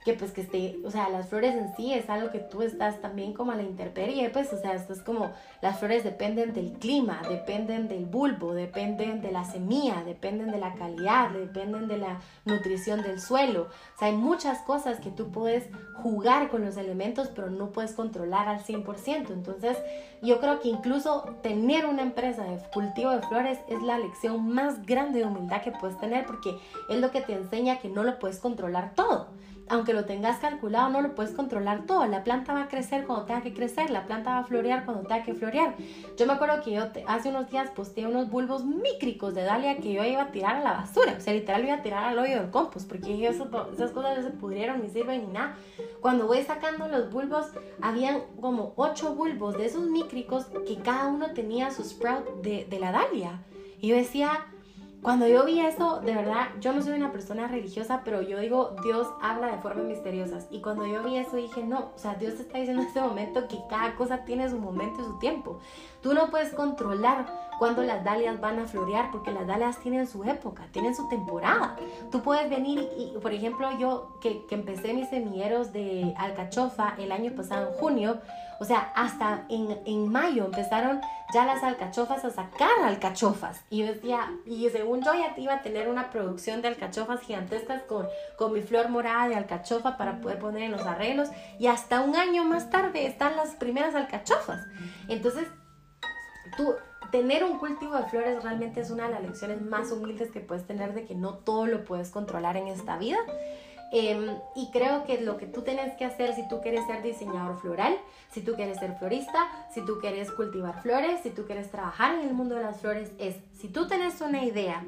que pues que esté, o sea, las flores en sí es algo que tú estás también como a la intemperie, pues, o sea, esto es como, las flores dependen del clima, dependen del bulbo, dependen de la semilla, dependen de la calidad, dependen de la nutrición del suelo, o sea, hay muchas cosas que tú puedes jugar con los elementos, pero no puedes controlar al 100%, entonces yo creo que incluso tener una empresa de cultivo de flores es la lección más grande de humildad que puedes tener, porque es lo que te enseña que no lo puedes controlar todo aunque lo tengas calculado, no lo puedes controlar todo. La planta va a crecer cuando tenga que crecer, la planta va a florear cuando tenga que florear. Yo me acuerdo que yo hace unos días posteé unos bulbos mícricos de Dalia que yo iba a tirar a la basura. O sea, literal iba a tirar al hoyo del compost, porque esas cosas no se pudrieron ni sirven ni nada. Cuando voy sacando los bulbos, habían como ocho bulbos de esos mícricos que cada uno tenía su sprout de, de la Dalia. Y yo decía, cuando yo vi eso, de verdad, yo no soy una persona religiosa, pero yo digo, Dios habla de formas misteriosas. Y cuando yo vi eso, dije, no, o sea, Dios te está diciendo en este momento que cada cosa tiene su momento y su tiempo. Tú no puedes controlar cuando las dalias van a florear, porque las dalias tienen su época, tienen su temporada. Tú puedes venir y, por ejemplo, yo que, que empecé mis semilleros de alcachofa el año pasado, en junio, o sea, hasta en, en, mayo empezaron ya las alcachofas a sacar alcachofas. Y yo decía, y según yo ya iba a tener una producción de alcachofas gigantescas con, con mi flor morada de alcachofa para poder poner en los arreglos. Y hasta un año más tarde están las primeras alcachofas. Entonces, tú, tener un cultivo de flores realmente es una de las lecciones más humildes que puedes tener de que no todo lo puedes controlar en esta vida. Em, y creo que lo que tú tienes que hacer si tú quieres ser diseñador floral, si tú quieres ser florista, si tú quieres cultivar flores, si tú quieres trabajar en el mundo de las flores, es si tú tienes una idea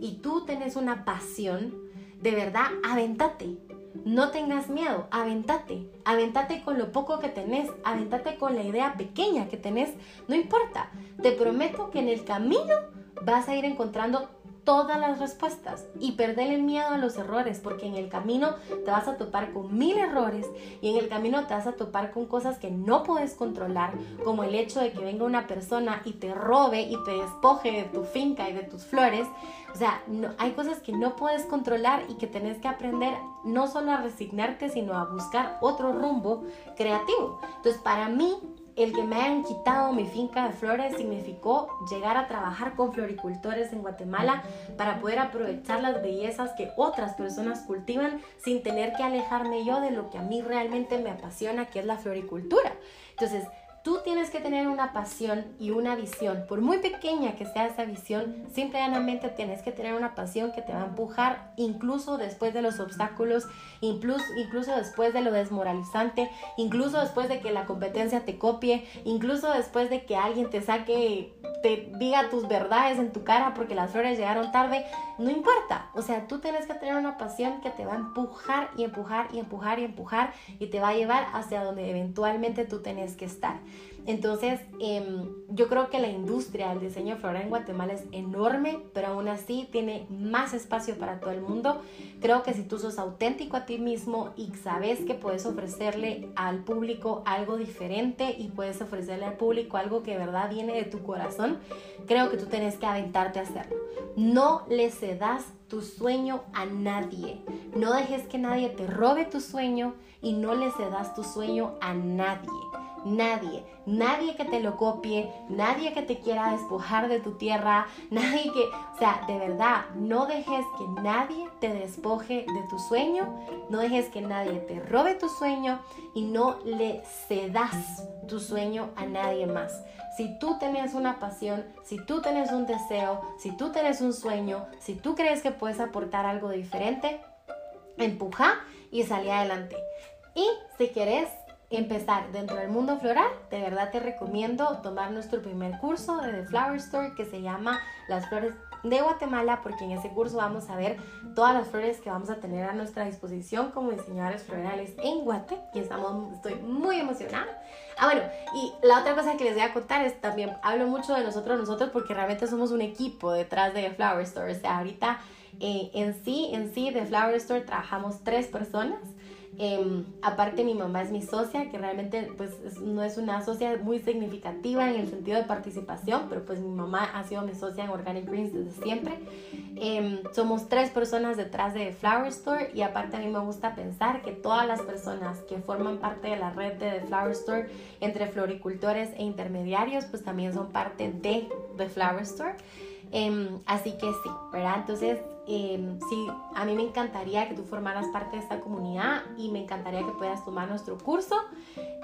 y tú tienes una pasión, de verdad, aventate. No tengas miedo, aventate. Aventate con lo poco que tenés, aventate con la idea pequeña que tenés, no importa. Te prometo que en el camino vas a ir encontrando todas las respuestas y perder el miedo a los errores, porque en el camino te vas a topar con mil errores y en el camino te vas a topar con cosas que no puedes controlar, como el hecho de que venga una persona y te robe y te despoje de tu finca y de tus flores. O sea, no, hay cosas que no puedes controlar y que tenés que aprender no solo a resignarte, sino a buscar otro rumbo creativo. Entonces, para mí, el que me hayan quitado mi finca de flores significó llegar a trabajar con floricultores en Guatemala para poder aprovechar las bellezas que otras personas cultivan sin tener que alejarme yo de lo que a mí realmente me apasiona, que es la floricultura. Entonces, Tú tienes que tener una pasión y una visión. Por muy pequeña que sea esa visión, simplemente tienes que tener una pasión que te va a empujar incluso después de los obstáculos, incluso, incluso después de lo desmoralizante, incluso después de que la competencia te copie, incluso después de que alguien te saque, te diga tus verdades en tu cara porque las flores llegaron tarde. No importa. O sea, tú tienes que tener una pasión que te va a empujar y empujar y empujar y empujar y te va a llevar hacia donde eventualmente tú tienes que estar. Entonces, em, yo creo que la industria del diseño floral en Guatemala es enorme, pero aún así tiene más espacio para todo el mundo. Creo que si tú sos auténtico a ti mismo y sabes que puedes ofrecerle al público algo diferente y puedes ofrecerle al público algo que de verdad viene de tu corazón, creo que tú tienes que aventarte a hacerlo. No le cedas tu sueño a nadie. No dejes que nadie te robe tu sueño y no le cedas tu sueño a nadie. Nadie, nadie que te lo copie, nadie que te quiera despojar de tu tierra, [laughs] nadie que, o sea, de verdad, no dejes que nadie te despoje de tu sueño, no dejes que nadie te robe tu sueño y no le cedas tu sueño a nadie más. Si tú tienes una pasión, si tú tienes un deseo, si tú tienes un sueño, si tú crees que puedes aportar algo diferente, empuja y salí adelante. Y si quieres empezar dentro del mundo floral, de verdad te recomiendo tomar nuestro primer curso de The Flower Store que se llama Las Flores de Guatemala, porque en ese curso vamos a ver todas las flores que vamos a tener a nuestra disposición como diseñadores florales en Guate y estamos, estoy muy emocionada. Ah, bueno, y la otra cosa que les voy a contar es también hablo mucho de nosotros, nosotros, porque realmente somos un equipo detrás de The Flower Store. O sea, ahorita eh, en sí, en sí, de Flower Store trabajamos tres personas. Em, aparte mi mamá es mi socia, que realmente pues no es una socia muy significativa en el sentido de participación, pero pues mi mamá ha sido mi socia en Organic Greens desde siempre. Em, somos tres personas detrás de Flower Store y aparte a mí me gusta pensar que todas las personas que forman parte de la red de The Flower Store, entre floricultores e intermediarios, pues también son parte de The Flower Store. Em, así que sí, ¿verdad? Entonces, eh, sí, a mí me encantaría que tú formaras parte de esta comunidad y me encantaría que puedas tomar nuestro curso.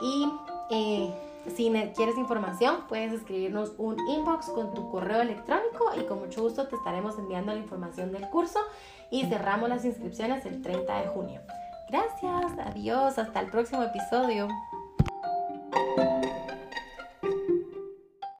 Y eh, si quieres información, puedes escribirnos un inbox con tu correo electrónico y con mucho gusto te estaremos enviando la información del curso y cerramos las inscripciones el 30 de junio. Gracias, adiós, hasta el próximo episodio.